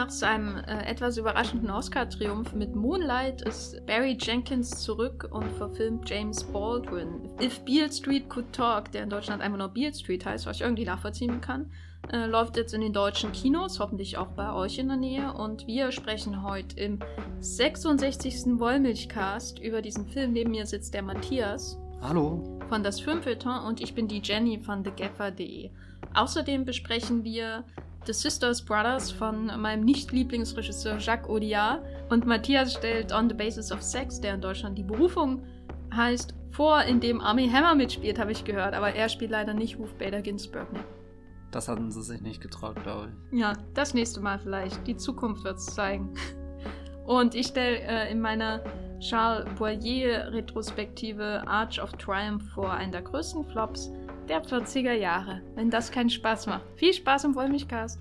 Nach seinem äh, etwas überraschenden Oscar-Triumph mit Moonlight ist Barry Jenkins zurück und verfilmt James Baldwin. If Beale Street Could Talk, der in Deutschland einfach nur Beale Street heißt, was ich irgendwie nachvollziehen kann, äh, läuft jetzt in den deutschen Kinos, hoffentlich auch bei euch in der Nähe. Und wir sprechen heute im 66. Wollmilchcast über diesen Film. Neben mir sitzt der Matthias. Hallo. Von das Filmfilter und ich bin die Jenny von thegaffer.de. Außerdem besprechen wir The Sisters Brothers von meinem Nicht-Lieblingsregisseur Jacques Audiard und Matthias stellt On the Basis of Sex, der in Deutschland die Berufung heißt, vor, in dem Army Hammer mitspielt, habe ich gehört, aber er spielt leider nicht Ruth Bader Ginsburg. Ne? Das hatten sie sich nicht getraut, glaube ich. Ja, das nächste Mal vielleicht. Die Zukunft wird es zeigen. Und ich stelle äh, in meiner Charles Boyer-Retrospektive Arch of Triumph vor, einen der größten Flops der 40er Jahre, wenn das keinen Spaß macht. Viel Spaß im Wollmilchcast!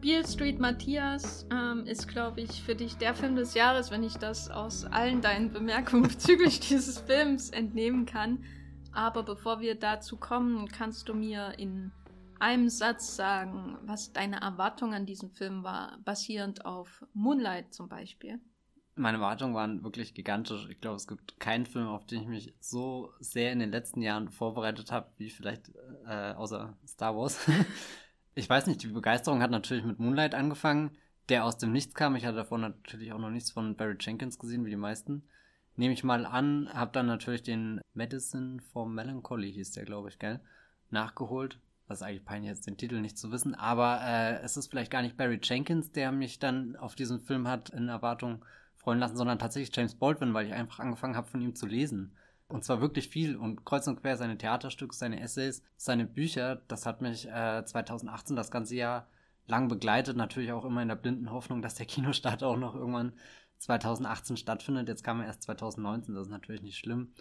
Beale Street Matthias ähm, ist, glaube ich, für dich der Film des Jahres, wenn ich das aus allen deinen Bemerkungen bezüglich dieses Films entnehmen kann. Aber bevor wir dazu kommen, kannst du mir in einem Satz sagen, was deine Erwartung an diesem Film war, basierend auf Moonlight zum Beispiel? Meine Erwartungen waren wirklich gigantisch. Ich glaube, es gibt keinen Film, auf den ich mich so sehr in den letzten Jahren vorbereitet habe, wie vielleicht äh, außer Star Wars. ich weiß nicht, die Begeisterung hat natürlich mit Moonlight angefangen, der aus dem Nichts kam. Ich hatte davor natürlich auch noch nichts von Barry Jenkins gesehen, wie die meisten nehme ich mal an, habe dann natürlich den Medicine for Melancholy, hieß der, glaube ich, gell, nachgeholt. Das ist eigentlich peinlich, jetzt den Titel nicht zu wissen, aber äh, es ist vielleicht gar nicht Barry Jenkins, der mich dann auf diesen Film hat in Erwartung freuen lassen, sondern tatsächlich James Baldwin, weil ich einfach angefangen habe, von ihm zu lesen. Und zwar wirklich viel und kreuz und quer seine Theaterstücke, seine Essays, seine Bücher. Das hat mich äh, 2018 das ganze Jahr lang begleitet. Natürlich auch immer in der blinden Hoffnung, dass der Kinostart auch noch irgendwann 2018 stattfindet. Jetzt kam er erst 2019, das ist natürlich nicht schlimm.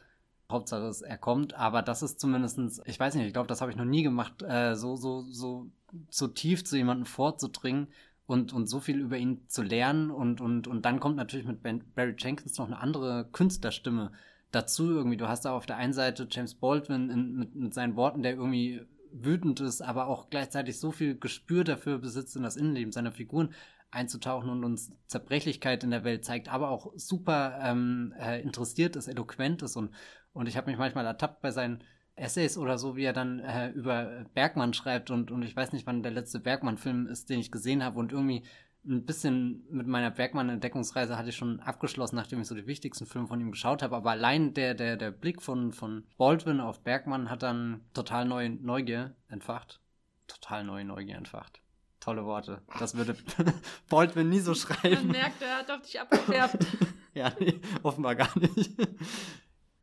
Hauptsache ist, er kommt, aber das ist zumindestens, ich weiß nicht, ich glaube, das habe ich noch nie gemacht, äh, so, so, so, so tief zu jemandem vorzudringen und, und so viel über ihn zu lernen und, und, und dann kommt natürlich mit ben, Barry Jenkins noch eine andere Künstlerstimme dazu irgendwie. Du hast da auf der einen Seite James Baldwin in, mit, mit seinen Worten, der irgendwie wütend ist, aber auch gleichzeitig so viel Gespür dafür besitzt in das Innenleben seiner Figuren einzutauchen und uns Zerbrechlichkeit in der Welt zeigt, aber auch super ähm, äh, interessiert ist, eloquent ist und, und ich habe mich manchmal ertappt bei seinen Essays oder so, wie er dann äh, über Bergmann schreibt und, und ich weiß nicht, wann der letzte Bergmann-Film ist, den ich gesehen habe und irgendwie ein bisschen mit meiner Bergmann-Entdeckungsreise hatte ich schon abgeschlossen, nachdem ich so die wichtigsten Filme von ihm geschaut habe. Aber allein der, der, der Blick von, von Baldwin auf Bergmann hat dann total neue Neugier entfacht. Total neue Neugier entfacht. Tolle Worte. Das würde Baldwin nie so schreiben. Man merkt, er hat auf dich abgefärbt. ja, nee, offenbar gar nicht.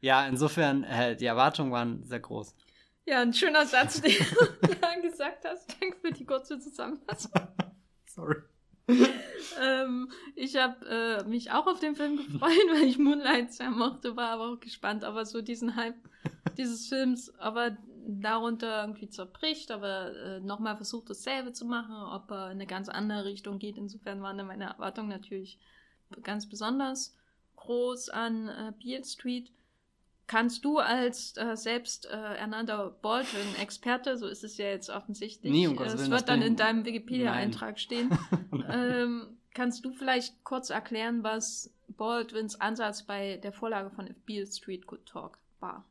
ja, insofern, äh, die Erwartungen waren sehr groß. Ja, ein schöner Satz, den du ja gesagt hast. Danke für die kurze Zusammenfassung. Sorry. ähm, ich habe äh, mich auch auf den Film gefreut, weil ich Moonlight sehr mochte, war aber auch gespannt, aber so diesen Hype dieses Films, aber darunter irgendwie zerbricht, aber äh, nochmal versucht dasselbe zu machen, ob er in eine ganz andere Richtung geht. Insofern waren dann meine Erwartungen natürlich ganz besonders groß an äh, Beale Street. Kannst du als äh, selbst äh, ernannter Baldwin-Experte, so ist es ja jetzt offensichtlich, nee, um äh, es wird dann in deinem Wikipedia-Eintrag stehen, ähm, kannst du vielleicht kurz erklären, was Baldwins Ansatz bei der Vorlage von Beale Street Good Talk war?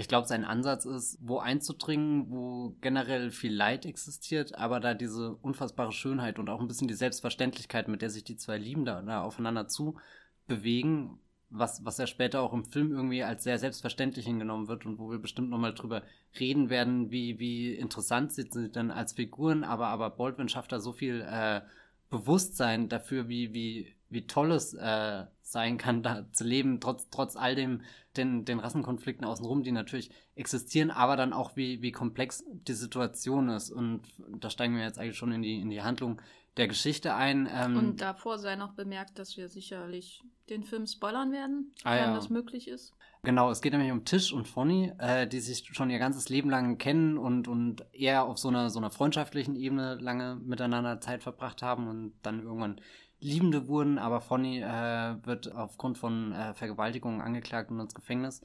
Ich glaube, sein Ansatz ist, wo einzudringen, wo generell viel Leid existiert, aber da diese unfassbare Schönheit und auch ein bisschen die Selbstverständlichkeit, mit der sich die zwei Lieben da, da aufeinander zu bewegen, was, was ja später auch im Film irgendwie als sehr selbstverständlich hingenommen wird und wo wir bestimmt nochmal drüber reden werden, wie, wie interessant sind sie denn als Figuren, aber, aber Baldwin schafft da so viel äh, Bewusstsein dafür, wie, wie, wie toll es äh, sein kann, da zu leben, trotz, trotz all dem, den, den Rassenkonflikten außenrum, die natürlich existieren, aber dann auch, wie, wie komplex die Situation ist. Und da steigen wir jetzt eigentlich schon in die, in die Handlung der Geschichte ein. Ähm, Und davor sei noch bemerkt, dass wir sicherlich den Film spoilern werden, ah, wenn ja. das möglich ist. Genau, es geht nämlich um Tisch und Fonny, äh, die sich schon ihr ganzes Leben lang kennen und, und eher auf so einer, so einer freundschaftlichen Ebene lange miteinander Zeit verbracht haben und dann irgendwann Liebende wurden, aber Fonny äh, wird aufgrund von äh, Vergewaltigungen angeklagt und ins Gefängnis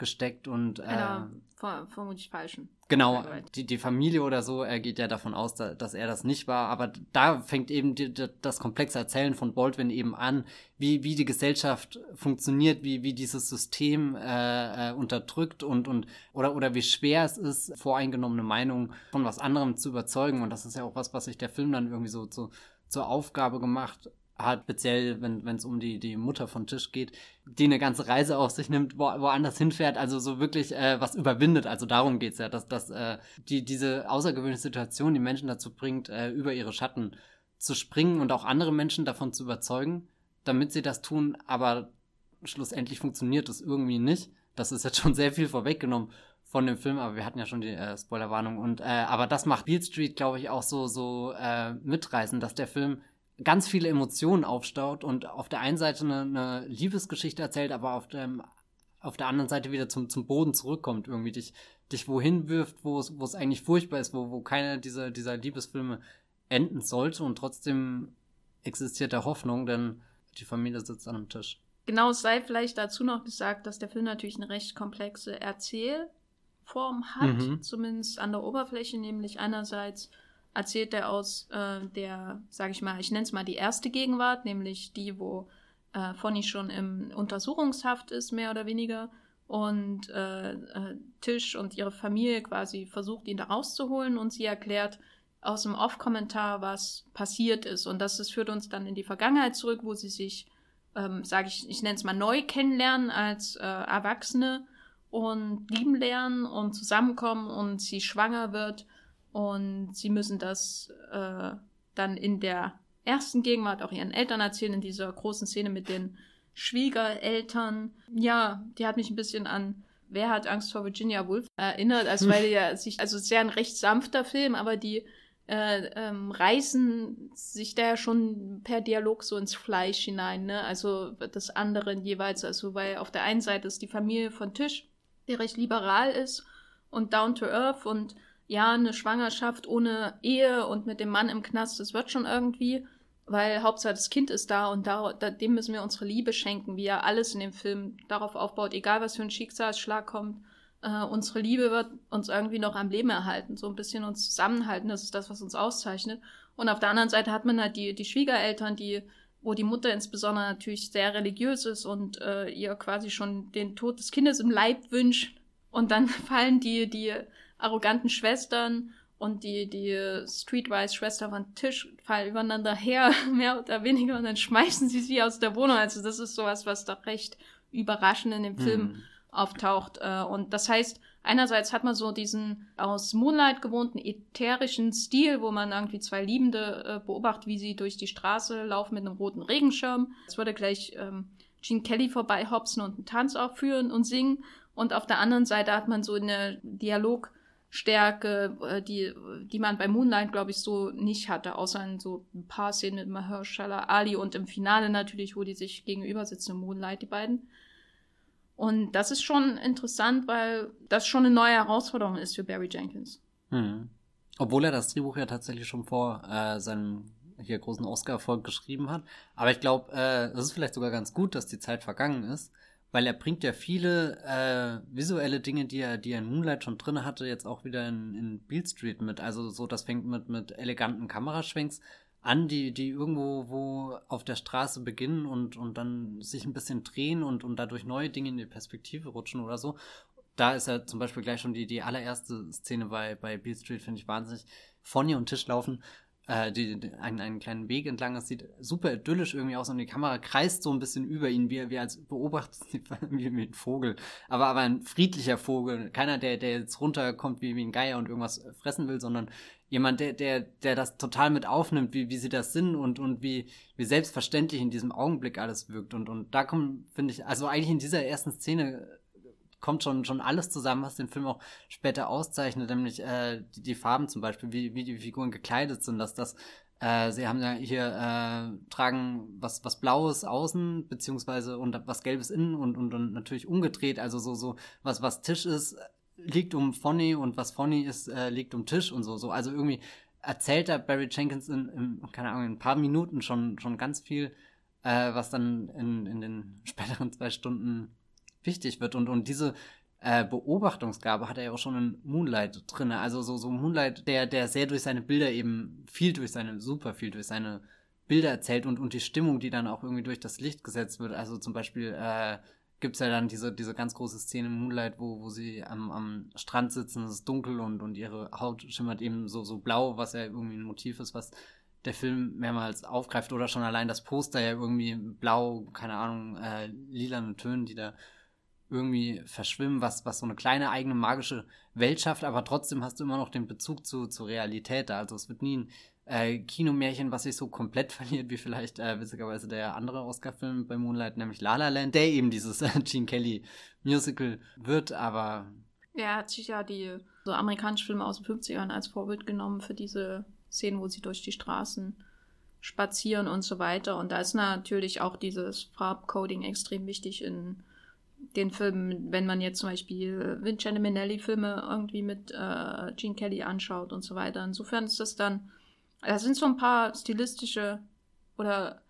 gesteckt und äh, ver vermutlich falschen. Genau, die, die Familie oder so er geht ja davon aus, da, dass er das nicht war, aber da fängt eben die, das komplexe Erzählen von Baldwin eben an, wie, wie die Gesellschaft funktioniert, wie, wie dieses System äh, äh, unterdrückt und, und oder, oder wie schwer es ist, voreingenommene Meinungen von was anderem zu überzeugen. Und das ist ja auch was, was sich der Film dann irgendwie so zu, zur Aufgabe gemacht hat, speziell wenn es um die, die Mutter von Tisch geht, die eine ganze Reise auf sich nimmt, wo, woanders hinfährt, also so wirklich äh, was überwindet. Also darum geht's ja, dass, dass äh, die, diese außergewöhnliche Situation die Menschen dazu bringt, äh, über ihre Schatten zu springen und auch andere Menschen davon zu überzeugen, damit sie das tun, aber schlussendlich funktioniert das irgendwie nicht. Das ist jetzt schon sehr viel vorweggenommen von dem Film, aber wir hatten ja schon die äh, Spoilerwarnung und äh, aber das macht Beale Street, glaube ich, auch so so äh, mitreißen, dass der Film ganz viele Emotionen aufstaut und auf der einen Seite eine, eine Liebesgeschichte erzählt, aber auf dem auf der anderen Seite wieder zum, zum Boden zurückkommt, irgendwie dich, dich wohin wirft, wo es, wo es eigentlich furchtbar ist, wo, wo keine dieser, dieser Liebesfilme enden sollte und trotzdem existiert da Hoffnung, denn die Familie sitzt an einem Tisch. Genau, es sei vielleicht dazu noch gesagt, dass der Film natürlich eine recht komplexe Erzählform hat, mhm. zumindest an der Oberfläche, nämlich einerseits erzählt er aus äh, der, sage ich mal, ich nenne es mal die erste Gegenwart, nämlich die, wo äh, Fonny schon im Untersuchungshaft ist, mehr oder weniger, und äh, äh, Tisch und ihre Familie quasi versucht, ihn da rauszuholen und sie erklärt aus dem Off-Kommentar, was passiert ist. Und das, das führt uns dann in die Vergangenheit zurück, wo sie sich, ähm, sage ich, ich nenne es mal neu kennenlernen als äh, Erwachsene und lieben lernen und zusammenkommen und sie schwanger wird und sie müssen das äh, dann in der ersten Gegenwart auch ihren Eltern erzählen, in dieser großen Szene mit den Schwiegereltern. Ja, die hat mich ein bisschen an Wer hat Angst vor Virginia Woolf erinnert, als weil ja sich, also sehr ein recht sanfter Film, aber die äh, ähm, reißen sich da ja schon per Dialog so ins Fleisch hinein, ne? Also das andere jeweils, also weil auf der einen Seite ist die Familie von Tisch, die recht liberal ist und down to earth und ja, eine Schwangerschaft ohne Ehe und mit dem Mann im Knast, das wird schon irgendwie, weil Hauptsache das Kind ist da und da, da, dem müssen wir unsere Liebe schenken, wie ja alles in dem Film darauf aufbaut, egal was für ein Schicksalsschlag kommt, äh, unsere Liebe wird uns irgendwie noch am Leben erhalten, so ein bisschen uns zusammenhalten, das ist das, was uns auszeichnet. Und auf der anderen Seite hat man halt die, die Schwiegereltern, die wo die Mutter insbesondere natürlich sehr religiös ist und äh, ihr quasi schon den Tod des Kindes im Leib wünscht. Und dann fallen die, die arroganten Schwestern und die, die Streetwise-Schwester von Tisch fallen übereinander her, mehr oder weniger, und dann schmeißen sie sie aus der Wohnung. Also das ist sowas, was doch recht überraschend in dem Film hm. auftaucht. Äh, und das heißt, einerseits hat man so diesen aus Moonlight gewohnten ätherischen Stil, wo man irgendwie zwei Liebende äh, beobachtet, wie sie durch die Straße laufen mit einem roten Regenschirm. Es würde gleich ähm, Gene Kelly vorbei hopsen und einen Tanz aufführen und singen. Und auf der anderen Seite hat man so eine Dialog- Stärke, äh, die, die man bei Moonlight, glaube ich, so nicht hatte, außer in so ein paar Szenen mit Mahershala Ali und im Finale natürlich, wo die sich gegenüber sitzen im Moonlight, die beiden. Und das ist schon interessant, weil das schon eine neue Herausforderung ist für Barry Jenkins. Hm. Obwohl er das Drehbuch ja tatsächlich schon vor äh, seinem hier großen Oscar-Erfolg geschrieben hat. Aber ich glaube, äh, es ist vielleicht sogar ganz gut, dass die Zeit vergangen ist, weil er bringt ja viele äh, visuelle Dinge, die er, die er in Moonlight schon drin hatte, jetzt auch wieder in, in Beale Street mit. Also so, das fängt mit, mit eleganten Kameraschwenks an, die, die irgendwo wo auf der Straße beginnen und, und dann sich ein bisschen drehen und, und dadurch neue Dinge in die Perspektive rutschen oder so. Da ist ja zum Beispiel gleich schon die, die allererste Szene bei, bei Beale Street, finde ich wahnsinnig. Fonny und Tisch laufen äh, die, die, einen, einen kleinen Weg entlang. Das sieht super idyllisch irgendwie aus und die Kamera kreist so ein bisschen über ihn, wie wie als beobachtet, wie, wie ein Vogel. Aber, aber ein friedlicher Vogel. Keiner, der, der jetzt runterkommt wie, wie ein Geier und irgendwas fressen will, sondern jemand, der, der, der das total mit aufnimmt, wie, wie sie das sind und, und wie, wie selbstverständlich in diesem Augenblick alles wirkt. Und, und da kommen, finde ich, also eigentlich in dieser ersten Szene kommt schon, schon alles zusammen, was den Film auch später auszeichnet, nämlich äh, die, die Farben zum Beispiel, wie, wie die Figuren gekleidet sind, dass das äh, sie haben ja hier äh, tragen was was blaues außen beziehungsweise und was gelbes innen und, und und natürlich umgedreht also so so was was Tisch ist liegt um Fonny und was Fonny ist äh, liegt um Tisch und so so. Also irgendwie erzählt da Barry Jenkins in, in, keine Ahnung, in ein paar Minuten schon, schon ganz viel, äh, was dann in, in den späteren zwei Stunden wichtig wird. Und, und diese äh, Beobachtungsgabe hat er ja auch schon in Moonlight drin. Also so, so Moonlight, der, der sehr durch seine Bilder eben viel durch seine, super viel durch seine Bilder erzählt und, und die Stimmung, die dann auch irgendwie durch das Licht gesetzt wird. Also zum Beispiel äh, gibt es ja dann diese, diese ganz große Szene im Moonlight, wo, wo sie am, am Strand sitzen, es ist dunkel und, und ihre Haut schimmert eben so, so blau, was ja irgendwie ein Motiv ist, was der Film mehrmals aufgreift oder schon allein das Poster ja irgendwie blau, keine Ahnung, äh, lilane Tönen, die da irgendwie verschwimmen, was, was so eine kleine eigene magische Welt schafft, aber trotzdem hast du immer noch den Bezug zu, zur Realität da. Also es wird nie ein äh, Kinomärchen, was sich so komplett verliert, wie vielleicht äh, witzigerweise der andere Oscar-Film bei Moonlight, nämlich La La Land, der eben dieses äh, Gene Kelly Musical wird, aber er hat sich ja die so amerikanischen Filme aus den 50ern als Vorbild genommen für diese Szenen, wo sie durch die Straßen spazieren und so weiter. Und da ist natürlich auch dieses Farbcoding extrem wichtig in den Filmen, wenn man jetzt zum Beispiel Vincenzo Minnelli-Filme irgendwie mit äh, Gene Kelly anschaut und so weiter. Insofern ist das dann, da sind so ein paar stilistische oder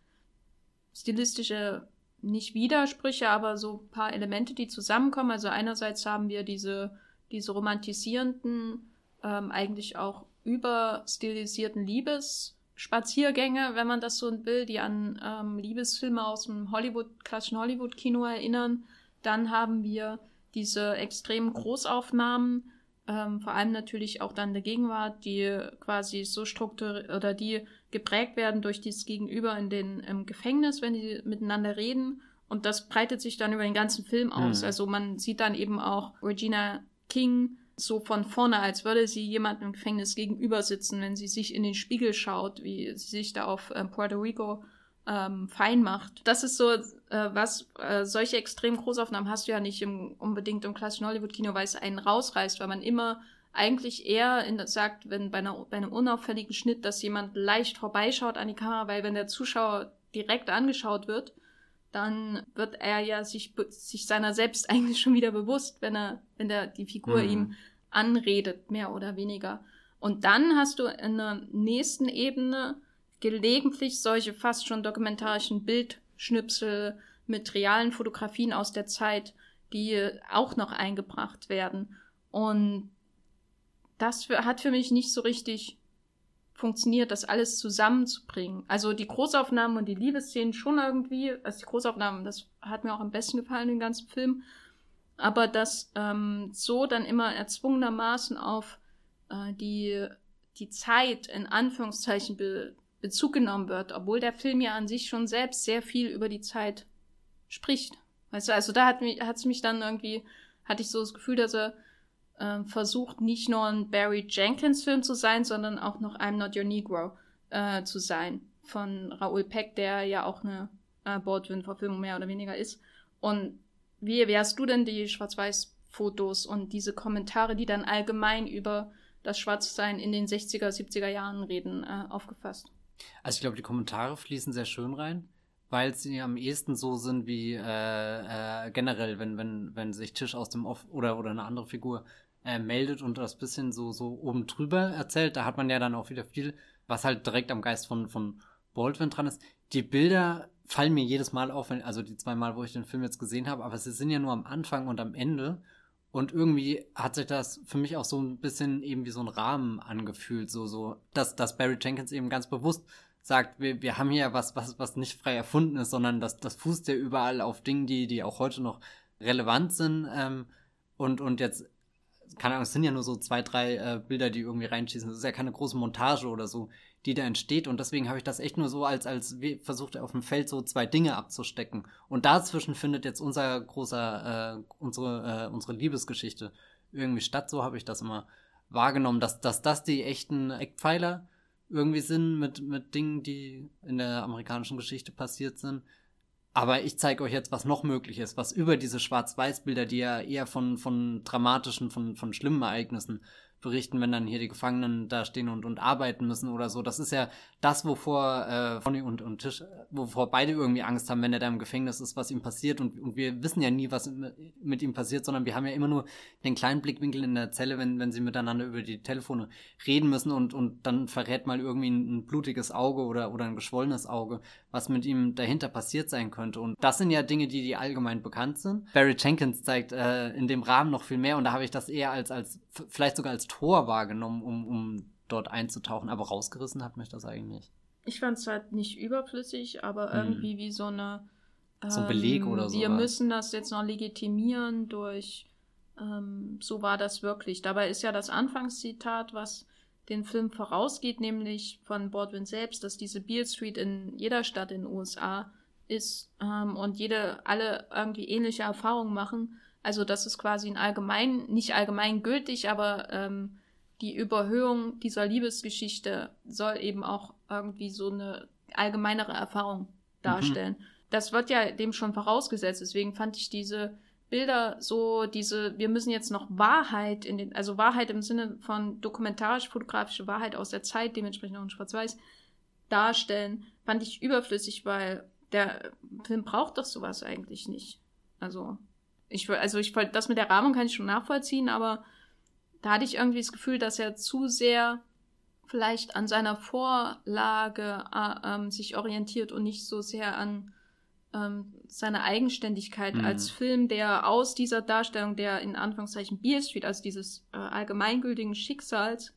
stilistische, nicht Widersprüche, aber so ein paar Elemente, die zusammenkommen. Also einerseits haben wir diese, diese romantisierenden, ähm, eigentlich auch überstilisierten Liebesspaziergänge, wenn man das so will, die an ähm, Liebesfilme aus dem Hollywood, klassischen Hollywood-Kino erinnern. Dann haben wir diese extremen Großaufnahmen, ähm, vor allem natürlich auch dann der Gegenwart, die quasi so strukturiert oder die geprägt werden durch dieses Gegenüber in den im Gefängnis, wenn die miteinander reden. Und das breitet sich dann über den ganzen Film aus. Mhm. Also man sieht dann eben auch Regina King so von vorne, als würde sie jemandem im Gefängnis gegenüber sitzen, wenn sie sich in den Spiegel schaut, wie sie sich da auf äh, Puerto Rico ähm, fein macht. Das ist so, äh, was, äh, solche extrem Großaufnahmen hast du ja nicht im, unbedingt im klassischen Hollywood-Kino, weil es einen rausreißt, weil man immer eigentlich eher in, sagt, wenn bei, einer, bei einem unauffälligen Schnitt, dass jemand leicht vorbeischaut an die Kamera, weil wenn der Zuschauer direkt angeschaut wird, dann wird er ja sich, sich seiner selbst eigentlich schon wieder bewusst, wenn er, wenn der, die Figur mhm. ihm anredet, mehr oder weniger. Und dann hast du in der nächsten Ebene gelegentlich solche fast schon dokumentarischen Bildschnipsel mit realen Fotografien aus der Zeit, die auch noch eingebracht werden. Und das hat für mich nicht so richtig funktioniert, das alles zusammenzubringen. Also die Großaufnahmen und die Liebesszenen schon irgendwie, also die Großaufnahmen, das hat mir auch am besten gefallen, den ganzen Film. Aber das ähm, so dann immer erzwungenermaßen auf äh, die, die Zeit in Anführungszeichen be Bezug genommen wird, obwohl der Film ja an sich schon selbst sehr viel über die Zeit spricht. Weißt du, also da hat mich, hat's mich dann irgendwie, hatte ich so das Gefühl, dass er äh, versucht, nicht nur ein Barry Jenkins Film zu sein, sondern auch noch I'm Not Your Negro äh, zu sein. Von Raoul Peck, der ja auch eine äh, Baldwin-Verfilmung mehr oder weniger ist. Und wie, wie hast du denn die Schwarz-Weiß-Fotos und diese Kommentare, die dann allgemein über das Schwarzsein in den 60er, 70er Jahren reden, äh, aufgefasst? Also ich glaube, die Kommentare fließen sehr schön rein, weil sie am ehesten so sind wie äh, äh, generell, wenn, wenn, wenn sich Tisch aus dem Off oder, oder eine andere Figur äh, meldet und das bisschen so, so oben drüber erzählt, da hat man ja dann auch wieder viel, was halt direkt am Geist von, von Baldwin dran ist. Die Bilder fallen mir jedes Mal auf, wenn, also die zwei Mal, wo ich den Film jetzt gesehen habe, aber sie sind ja nur am Anfang und am Ende. Und irgendwie hat sich das für mich auch so ein bisschen eben wie so ein Rahmen angefühlt, so, so, dass, dass Barry Jenkins eben ganz bewusst sagt, wir, wir haben hier was, was, was nicht frei erfunden ist, sondern das, das fußt ja überall auf Dingen, die, die auch heute noch relevant sind. Ähm, und, und jetzt, keine Ahnung, es sind ja nur so zwei, drei äh, Bilder, die irgendwie reinschießen. Das ist ja keine große Montage oder so, die da entsteht. Und deswegen habe ich das echt nur so als, als versucht, auf dem Feld so zwei Dinge abzustecken. Und dazwischen findet jetzt unser großer, äh, unsere, äh, unsere Liebesgeschichte irgendwie statt. So habe ich das immer wahrgenommen, dass, dass das die echten Eckpfeiler irgendwie sind mit, mit Dingen, die in der amerikanischen Geschichte passiert sind. Aber ich zeige euch jetzt, was noch möglich ist, was über diese Schwarz-Weiß-Bilder, die ja eher von, von dramatischen, von, von schlimmen Ereignissen berichten, wenn dann hier die Gefangenen da stehen und, und arbeiten müssen oder so. Das ist ja das, wovor äh, Fonny und, und Tisch, wovor beide irgendwie Angst haben, wenn er da im Gefängnis ist, was ihm passiert. Und, und wir wissen ja nie, was mit ihm passiert, sondern wir haben ja immer nur den kleinen Blickwinkel in der Zelle, wenn, wenn sie miteinander über die Telefone reden müssen und, und dann verrät mal irgendwie ein, ein blutiges Auge oder, oder ein geschwollenes Auge, was mit ihm dahinter passiert sein könnte. Und das sind ja Dinge, die, die allgemein bekannt sind. Barry Jenkins zeigt äh, in dem Rahmen noch viel mehr und da habe ich das eher als, als vielleicht sogar als Tor wahrgenommen, um, um dort einzutauchen. Aber rausgerissen hat mich das eigentlich nicht. Ich fand es halt nicht überflüssig, aber hm. irgendwie wie so eine. Ähm, so ein Beleg oder so. Wir müssen das jetzt noch legitimieren durch. Ähm, so war das wirklich. Dabei ist ja das Anfangszitat, was den Film vorausgeht, nämlich von Baldwin selbst, dass diese Beale Street in jeder Stadt in den USA ist ähm, und jede, alle irgendwie ähnliche Erfahrungen machen. Also das ist quasi ein allgemein, nicht allgemein gültig, aber ähm, die Überhöhung dieser Liebesgeschichte soll eben auch irgendwie so eine allgemeinere Erfahrung darstellen. Mhm. Das wird ja dem schon vorausgesetzt. Deswegen fand ich diese Bilder so, diese, wir müssen jetzt noch Wahrheit in den, also Wahrheit im Sinne von dokumentarisch-fotografische Wahrheit aus der Zeit, dementsprechend auch in Schwarz-Weiß, darstellen, fand ich überflüssig, weil der Film braucht doch sowas eigentlich nicht. Also, ich, also ich, das mit der Rahmung kann ich schon nachvollziehen, aber da hatte ich irgendwie das Gefühl, dass er zu sehr vielleicht an seiner Vorlage äh, ähm, sich orientiert und nicht so sehr an ähm, seine Eigenständigkeit mhm. als Film, der aus dieser Darstellung der in Anführungszeichen Beale Street, also dieses äh, allgemeingültigen Schicksals,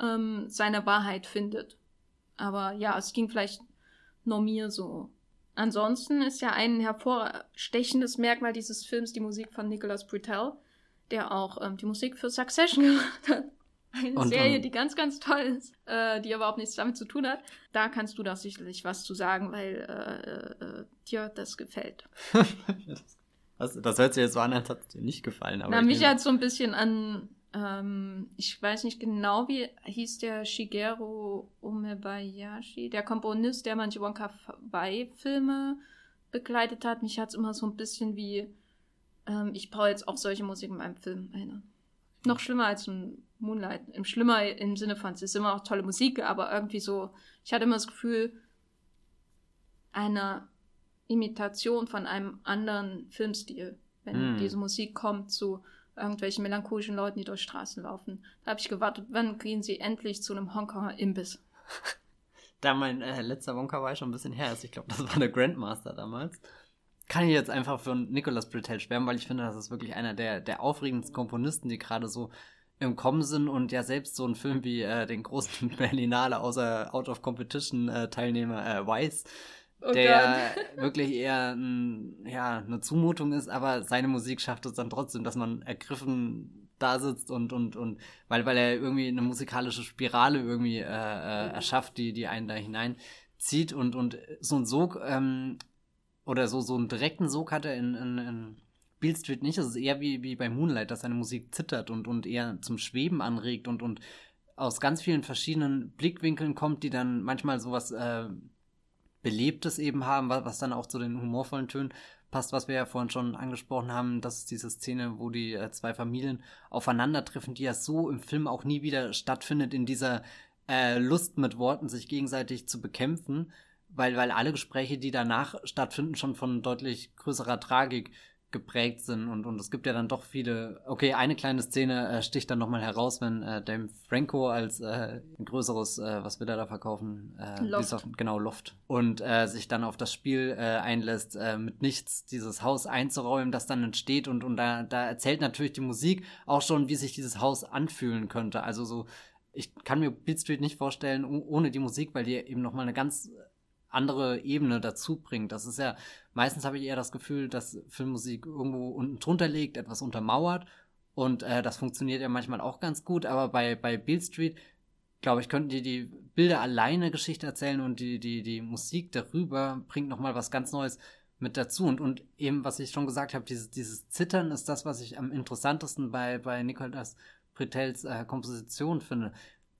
ähm, seine Wahrheit findet. Aber ja, es ging vielleicht nur mir so. Ansonsten ist ja ein hervorstechendes Merkmal dieses Films die Musik von Nicholas Britell, der auch ähm, die Musik für Succession gemacht hat. Eine und, Serie, die ganz, ganz toll ist, äh, die überhaupt nichts damit zu tun hat. Da kannst du da sicherlich was zu sagen, weil äh, äh, dir das gefällt. das, das hört sich jetzt so an, als hat es dir nicht gefallen. Aber Na, mich hat so ein bisschen an, ähm, ich weiß nicht genau, wie hieß der Shigeru Umebayashi, der Komponist, der manche Wonka Wai-Filme begleitet hat. Mich hat es immer so ein bisschen wie, ähm, ich brauche jetzt auch solche Musik in meinem Film erinnern. Noch schlimmer als ein Moonlight. Im Schlimmer im Sinne von, es ist immer auch tolle Musik, aber irgendwie so, ich hatte immer das Gefühl, eine Imitation von einem anderen Filmstil, wenn mm. diese Musik kommt zu irgendwelchen melancholischen Leuten, die durch Straßen laufen. Da habe ich gewartet, wann gehen sie endlich zu einem Hongkonger Imbiss? da mein äh, letzter Wonka war schon ein bisschen her ist, ich glaube, das war der Grandmaster damals, kann ich jetzt einfach für Nicolas Britell schwärmen, weil ich finde, das ist wirklich einer der, der aufregendsten Komponisten, die gerade so im Kommen sind und ja selbst so ein Film wie äh, den großen Berlinale außer Out of Competition äh, Teilnehmer äh, Weiß, oh der wirklich eher ein, ja, eine Zumutung ist, aber seine Musik schafft es dann trotzdem, dass man ergriffen da sitzt und und und weil weil er irgendwie eine musikalische Spirale irgendwie äh, äh, erschafft, die die einen da hineinzieht und und so ein Sog ähm, oder so so einen direkten Sog hat er in, in, in Beale Street nicht. Es ist eher wie, wie bei Moonlight, dass seine Musik zittert und, und eher zum Schweben anregt und, und aus ganz vielen verschiedenen Blickwinkeln kommt, die dann manchmal sowas äh, Belebtes eben haben, was, dann auch zu den humorvollen Tönen passt, was wir ja vorhin schon angesprochen haben. Das ist diese Szene, wo die äh, zwei Familien aufeinandertreffen, die ja so im Film auch nie wieder stattfindet, in dieser äh, Lust mit Worten sich gegenseitig zu bekämpfen, weil, weil alle Gespräche, die danach stattfinden, schon von deutlich größerer Tragik geprägt sind und, und es gibt ja dann doch viele. Okay, eine kleine Szene äh, sticht dann nochmal heraus, wenn äh, Dame Franco als äh, ein größeres, äh, was wir da verkaufen, äh, Loft. Auf, genau, Loft. Und äh, sich dann auf das Spiel äh, einlässt, äh, mit nichts dieses Haus einzuräumen, das dann entsteht und, und da, da erzählt natürlich die Musik auch schon, wie sich dieses Haus anfühlen könnte. Also so, ich kann mir Beat Street nicht vorstellen ohne die Musik, weil die eben nochmal eine ganz andere Ebene dazu bringt. Das ist ja, meistens habe ich eher das Gefühl, dass Filmmusik irgendwo unten drunter liegt, etwas untermauert. Und äh, das funktioniert ja manchmal auch ganz gut, aber bei, bei Beale Street, glaube ich, könnten die die Bilder alleine Geschichte erzählen und die, die, die Musik darüber bringt nochmal was ganz Neues mit dazu. Und, und eben, was ich schon gesagt habe, dieses, dieses Zittern ist das, was ich am interessantesten bei, bei Nicolas Bretels äh, Komposition finde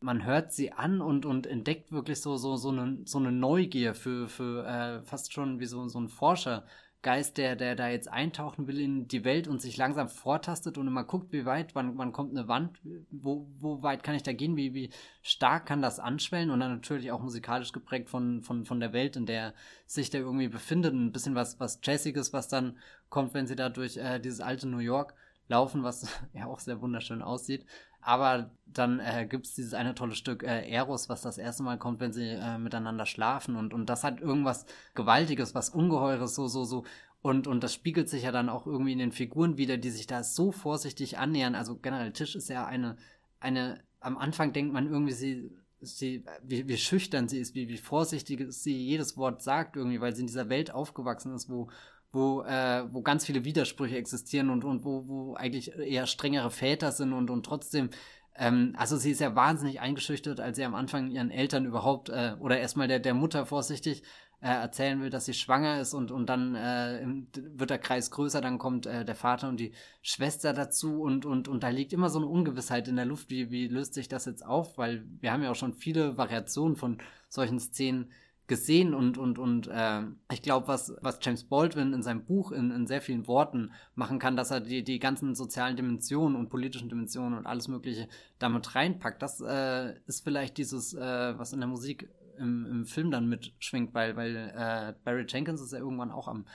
man hört sie an und, und entdeckt wirklich so, so, so, eine, so eine Neugier für, für äh, fast schon wie so, so ein Forscher Geist, der, der da jetzt eintauchen will in die Welt und sich langsam vortastet und immer guckt, wie weit, wann, wann kommt eine Wand, wo, wo weit kann ich da gehen, wie, wie stark kann das anschwellen und dann natürlich auch musikalisch geprägt von, von, von der Welt, in der sich da irgendwie befindet. Ein bisschen was, was Jazziges, was dann kommt, wenn sie da durch äh, dieses alte New York laufen, was ja auch sehr wunderschön aussieht. Aber dann äh, gibt es dieses eine tolle Stück äh, Eros, was das erste Mal kommt, wenn sie äh, miteinander schlafen. Und, und das hat irgendwas Gewaltiges, was Ungeheures, so, so, so. Und, und das spiegelt sich ja dann auch irgendwie in den Figuren wieder, die sich da so vorsichtig annähern. Also generell Tisch ist ja eine, eine, am Anfang denkt man irgendwie, sie, sie, wie, wie schüchtern sie ist, wie, wie vorsichtig sie jedes Wort sagt irgendwie, weil sie in dieser Welt aufgewachsen ist, wo, wo, äh, wo ganz viele Widersprüche existieren und, und wo, wo eigentlich eher strengere Väter sind und, und trotzdem, ähm, also sie ist ja wahnsinnig eingeschüchtert, als sie am Anfang ihren Eltern überhaupt äh, oder erstmal der, der Mutter vorsichtig äh, erzählen will, dass sie schwanger ist und, und dann äh, wird der Kreis größer, dann kommt äh, der Vater und die Schwester dazu und, und, und da liegt immer so eine Ungewissheit in der Luft, wie, wie löst sich das jetzt auf, weil wir haben ja auch schon viele Variationen von solchen Szenen gesehen und und und äh, ich glaube, was was James Baldwin in seinem Buch in, in sehr vielen Worten machen kann, dass er die die ganzen sozialen Dimensionen und politischen Dimensionen und alles Mögliche damit reinpackt, das äh, ist vielleicht dieses äh, was in der Musik im, im Film dann mitschwingt, weil weil äh, Barry Jenkins ist ja irgendwann auch am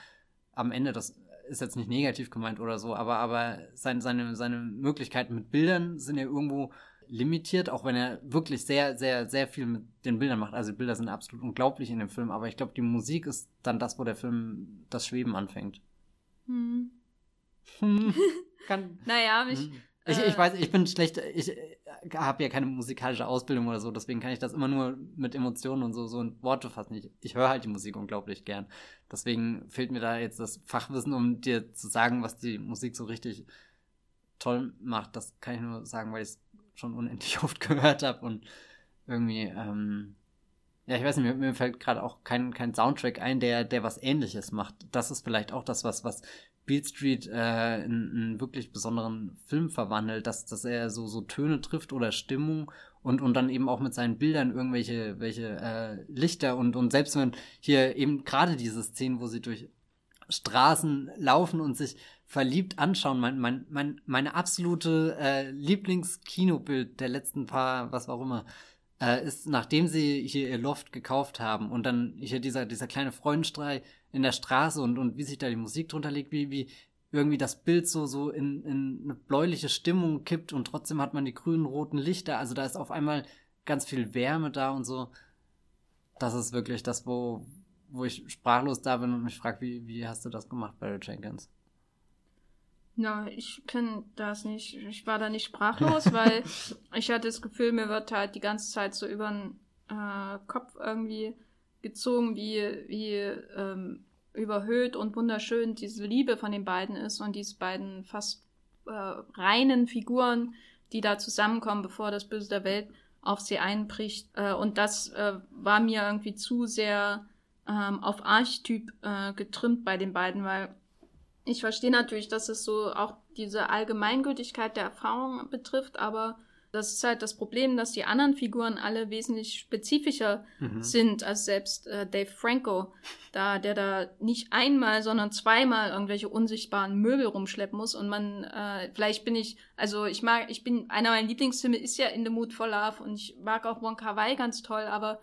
am Ende das ist jetzt nicht negativ gemeint oder so, aber aber sein, seine seine Möglichkeiten mit Bildern sind ja irgendwo limitiert, auch wenn er wirklich sehr, sehr, sehr viel mit den Bildern macht. Also die Bilder sind absolut unglaublich in dem Film, aber ich glaube, die Musik ist dann das, wo der Film das Schweben anfängt. Hm. Hm. Kann, naja, mich. Hm. Ich, ich äh, weiß, ich bin schlecht, ich äh, habe ja keine musikalische Ausbildung oder so, deswegen kann ich das immer nur mit Emotionen und so, so in Worte fassen. Ich, ich höre halt die Musik unglaublich gern. Deswegen fehlt mir da jetzt das Fachwissen, um dir zu sagen, was die Musik so richtig toll macht. Das kann ich nur sagen, weil ich es schon unendlich oft gehört habe und irgendwie, ähm, ja, ich weiß nicht, mir, mir fällt gerade auch kein, kein Soundtrack ein, der, der was ähnliches macht. Das ist vielleicht auch das, was, was Beat Street äh, in einen wirklich besonderen Film verwandelt, dass, dass er so, so Töne trifft oder Stimmung und, und dann eben auch mit seinen Bildern irgendwelche welche, äh, Lichter und, und selbst wenn hier eben gerade diese Szenen, wo sie durch Straßen laufen und sich verliebt anschauen. Mein, mein, mein, meine absolute äh, Lieblingskinobild der letzten paar, was auch immer, äh, ist, nachdem sie hier ihr Loft gekauft haben und dann hier dieser, dieser kleine Freundenstreit in der Straße und, und wie sich da die Musik drunter legt, wie, wie irgendwie das Bild so, so in, in eine bläuliche Stimmung kippt und trotzdem hat man die grünen, roten Lichter. Also da ist auf einmal ganz viel Wärme da und so. Das ist wirklich das, wo, wo ich sprachlos da bin und mich frage, wie, wie hast du das gemacht, Barry Jenkins? Na, ich kann das nicht. Ich war da nicht sprachlos, weil ich hatte das Gefühl, mir wird halt die ganze Zeit so über den äh, Kopf irgendwie gezogen, wie, wie ähm, überhöht und wunderschön diese Liebe von den beiden ist und diese beiden fast äh, reinen Figuren, die da zusammenkommen, bevor das Böse der Welt auf sie einbricht. Äh, und das äh, war mir irgendwie zu sehr ähm, auf Archetyp äh, getrimmt bei den beiden, weil ich verstehe natürlich, dass es so auch diese Allgemeingültigkeit der Erfahrung betrifft, aber das ist halt das Problem, dass die anderen Figuren alle wesentlich spezifischer mhm. sind als selbst äh, Dave Franco, da der da nicht einmal, sondern zweimal irgendwelche unsichtbaren Möbel rumschleppen muss und man äh, vielleicht bin ich, also ich mag, ich bin einer meiner Lieblingsfilme ist ja In the Mood for Love und ich mag auch Wonka Wai ganz toll, aber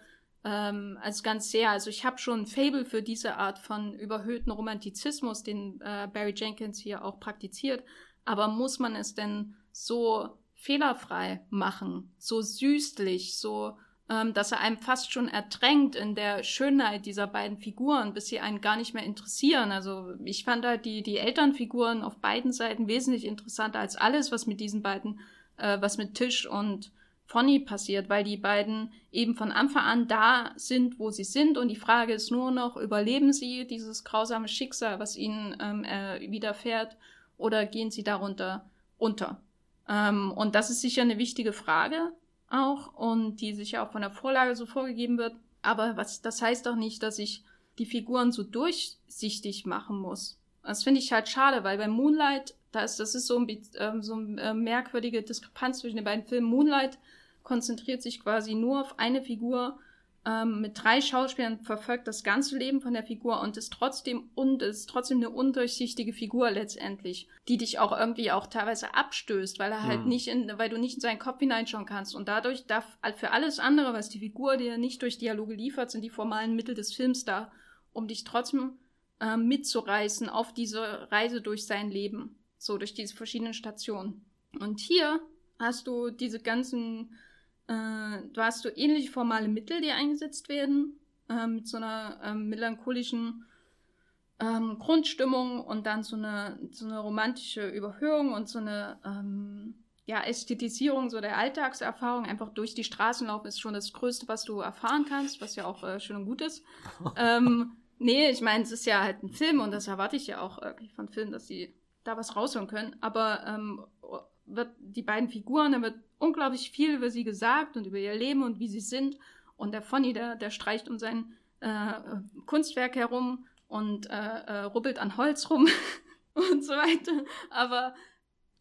ähm, als ganz sehr. Also ich habe schon ein Fable für diese Art von überhöhten Romantizismus, den äh, Barry Jenkins hier auch praktiziert. Aber muss man es denn so fehlerfrei machen, so süßlich, so, ähm, dass er einem fast schon ertränkt in der Schönheit dieser beiden Figuren, bis sie einen gar nicht mehr interessieren. Also ich fand halt die, die Elternfiguren auf beiden Seiten wesentlich interessanter als alles, was mit diesen beiden, äh, was mit Tisch und Fonny passiert, weil die beiden eben von Anfang an da sind, wo sie sind. Und die Frage ist nur noch, überleben sie dieses grausame Schicksal, was ihnen ähm, äh, widerfährt, oder gehen sie darunter unter? Ähm, und das ist sicher eine wichtige Frage auch und die sicher auch von der Vorlage so vorgegeben wird. Aber was, das heißt doch nicht, dass ich die Figuren so durchsichtig machen muss. Das finde ich halt schade, weil bei Moonlight, da ist, das ist so, ein, ähm, so eine äh, merkwürdige Diskrepanz zwischen den beiden Filmen. Moonlight konzentriert sich quasi nur auf eine Figur ähm, mit drei Schauspielern verfolgt das ganze Leben von der Figur und ist trotzdem und ist trotzdem eine undurchsichtige Figur letztendlich, die dich auch irgendwie auch teilweise abstößt, weil er halt Mhm. nicht in, weil du nicht in seinen Kopf hineinschauen kannst und dadurch darf für alles andere, was die Figur dir nicht durch Dialoge liefert, sind die formalen Mittel des Films da, um dich trotzdem ähm, mitzureißen auf diese Reise durch sein Leben, so durch diese verschiedenen Stationen. Und hier hast du diese ganzen äh, du hast so ähnliche formale Mittel, die eingesetzt werden, äh, mit so einer ähm, melancholischen ähm, Grundstimmung und dann so eine, so eine romantische Überhöhung und so eine ähm, ja, Ästhetisierung so der Alltagserfahrung. Einfach durch die Straßen laufen ist schon das Größte, was du erfahren kannst, was ja auch äh, schön und gut ist. ähm, nee, ich meine, es ist ja halt ein Film und das erwarte ich ja auch irgendwie von Filmen, dass sie da was rausholen können. Aber ähm, wird die beiden Figuren, da wird unglaublich viel über sie gesagt und über ihr Leben und wie sie sind. Und der Fonny, der, der streicht um sein äh, Kunstwerk herum und äh, äh, rubbelt an Holz rum und so weiter. Aber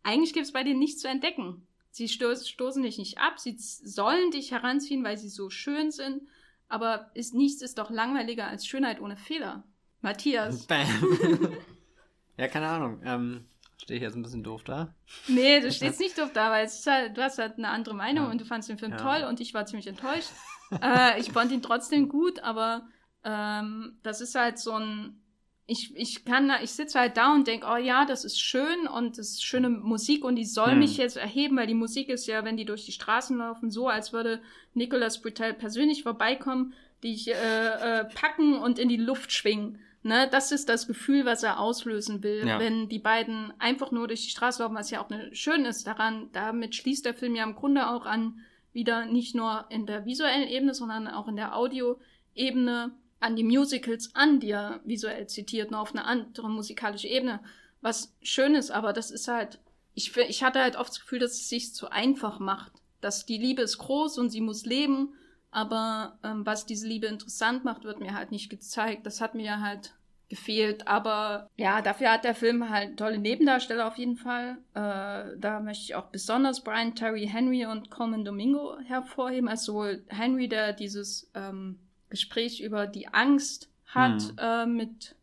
eigentlich gibt es bei denen nichts zu entdecken. Sie sto stoßen dich nicht ab, sie sollen dich heranziehen, weil sie so schön sind. Aber ist, nichts ist doch langweiliger als Schönheit ohne Fehler. Matthias. Bam. ja, keine Ahnung. Ähm, Stehe ich jetzt ein bisschen doof da? Nee, du stehst nicht doof da, weil halt, du hast halt eine andere Meinung Ja. und du fandest den Film Ja. toll und ich war ziemlich enttäuscht. äh, ich fand ihn trotzdem gut, aber ähm, das ist halt so ein. Ich, ich kann da, ich sitze halt da und denke, oh ja, das ist schön und das ist schöne Musik und die soll Hm. mich jetzt erheben, weil die Musik ist ja, wenn die durch die Straßen laufen, so, als würde Nicolas Butel persönlich vorbeikommen, dich äh, äh, packen und in die Luft schwingen. Ne, das ist das Gefühl, was er auslösen will, Ja. wenn die beiden einfach nur durch die Straße laufen, was ja auch ne, schön ist daran. Damit schließt der Film ja im Grunde auch an, wieder nicht nur in der visuellen Ebene, sondern auch in der Audioebene an die Musicals an, die er visuell zitiert, nur auf eine andere musikalische Ebene. Was schön ist, aber das ist halt, ich, ich hatte halt oft das Gefühl, dass es sich zu einfach macht. Dass die Liebe ist groß und sie muss leben, aber ähm, was diese Liebe interessant macht, wird mir halt nicht gezeigt. Das hat mir halt gefehlt. Aber ja, dafür hat der Film halt tolle Nebendarsteller auf jeden Fall. Äh, da möchte ich auch besonders Brian Terry Henry und Coleman Domingo hervorheben. Also sowohl Henry, der dieses ähm, Gespräch über die Angst hat Hm. äh, mit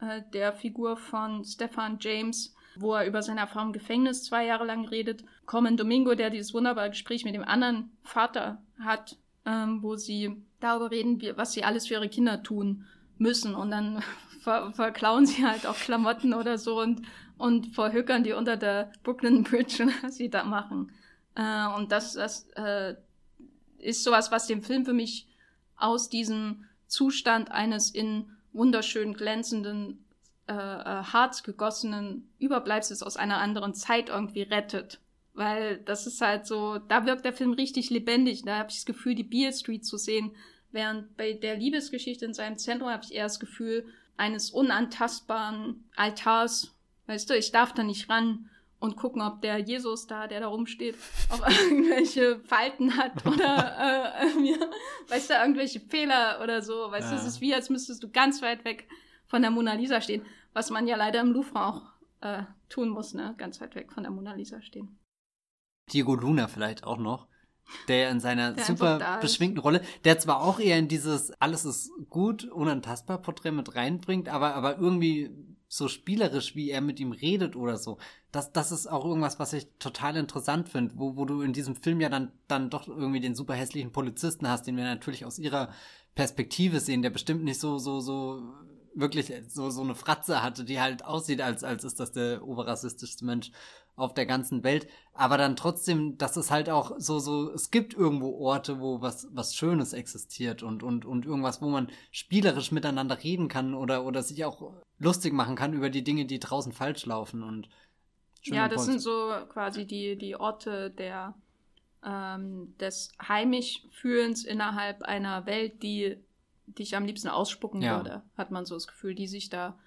äh, der Figur von Stefan James, wo er über seine Erfahrung im Gefängnis zwei Jahre lang redet. Coleman Domingo, der dieses wunderbare Gespräch mit dem anderen Vater hat, ähm, wo sie darüber reden, wie, was sie alles für ihre Kinder tun müssen. Und dann ver verklauen sie halt auch Klamotten oder so und, und verhökern die unter der Brooklyn Bridge was sie da machen. Äh, und das, das äh, ist sowas, was den Film für mich aus diesem Zustand eines in wunderschön glänzenden, äh, äh, Harz gegossenen Überbleibsels aus einer anderen Zeit irgendwie rettet. Weil das ist halt so, da wirkt der Film richtig lebendig. Da habe ich das Gefühl, die Beale Street zu sehen. Während bei der Liebesgeschichte in seinem Zentrum habe ich eher das Gefühl eines unantastbaren Altars. Weißt du, ich darf da nicht ran und gucken, ob der Jesus da, der da rumsteht, auch irgendwelche Falten hat oder äh, äh, mir, weißt du, irgendwelche Fehler oder so. Weißt du, Ja. es ist wie, als müsstest du ganz weit weg von der Mona Lisa stehen, was man ja leider im Louvre auch äh, tun muss, ne? Ganz weit weg von der Mona Lisa stehen. Diego Luna vielleicht auch noch. Der in seiner Der super beschwingten Rolle, der zwar auch eher in dieses alles ist gut, unantastbar Porträt mit reinbringt, aber, aber irgendwie so spielerisch, wie er mit ihm redet oder so. Das, das ist auch irgendwas, was ich total interessant finde, wo, wo du in diesem Film ja dann, dann doch irgendwie den super hässlichen Polizisten hast, den wir natürlich aus ihrer Perspektive sehen, der bestimmt nicht so, so, so wirklich so, so eine Fratze hatte, die halt aussieht, als, als ist das der oberrassistischste Mensch auf der ganzen Welt. Aber dann trotzdem, dass es halt auch so, so, es gibt irgendwo Orte, wo was, was Schönes existiert und, und, und irgendwas, wo man spielerisch miteinander reden kann oder, oder sich auch lustig machen kann über die Dinge, die draußen falsch laufen und Ja, das sind so quasi die, die Orte der, ähm, des Heimischfühlens innerhalb einer Welt, die dich am liebsten ausspucken Ja. würde, hat man so das Gefühl, die sich da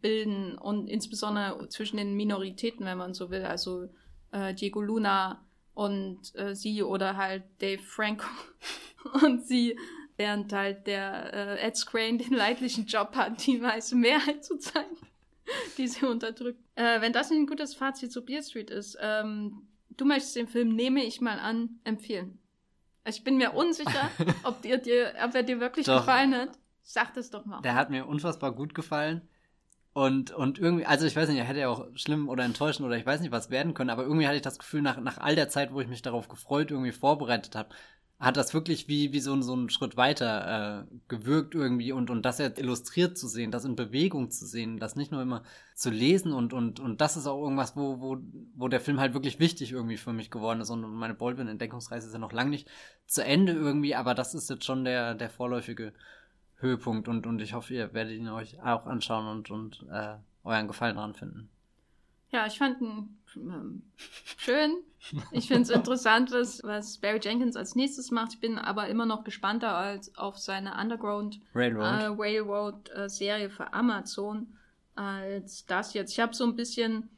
bilden und insbesondere zwischen den Minoritäten, wenn man so will, also äh, Diego Luna und äh, sie oder halt Dave Franco und sie, während halt der äh, Ed Scrane den leidlichen Job hat, die weiße Mehrheit zu zeigen, die sie unterdrückt. Äh, wenn das nicht ein gutes Fazit zu Beer Street ist, ähm, du möchtest den Film, nehme ich mal an, empfehlen. Ich bin mir unsicher, ob, dir, dir, ob er dir wirklich Doch. gefallen hat. Sag das doch mal. Der hat mir unfassbar gut gefallen. Und, und irgendwie, also ich weiß nicht, er hätte ja auch schlimm oder enttäuschend oder ich weiß nicht was werden können, aber irgendwie hatte ich das Gefühl, nach, nach all der Zeit, wo ich mich darauf gefreut, irgendwie vorbereitet habe, hat das wirklich wie, wie so, ein- so einen Schritt weiter äh, gewirkt irgendwie. Und, und das jetzt illustriert zu sehen, das in Bewegung zu sehen, das nicht nur immer zu lesen und, und, und das ist auch irgendwas, wo, wo, wo der Film halt wirklich wichtig irgendwie für mich geworden ist. Und meine Baldwin-Entdeckungsreise ist ja noch lange nicht zu Ende irgendwie, aber das ist jetzt schon der, der vorläufige Höhepunkt und, und ich hoffe, ihr werdet ihn euch auch anschauen und, und äh, euren Gefallen daran finden. Ja, ich fand ihn ähm, schön. Ich finde es interessant, was, was Barry Jenkins als nächstes macht. Ich bin aber immer noch gespannter als auf seine Underground Railroad. äh, Railroad-Serie für Amazon als das jetzt. Ich habe so ein bisschen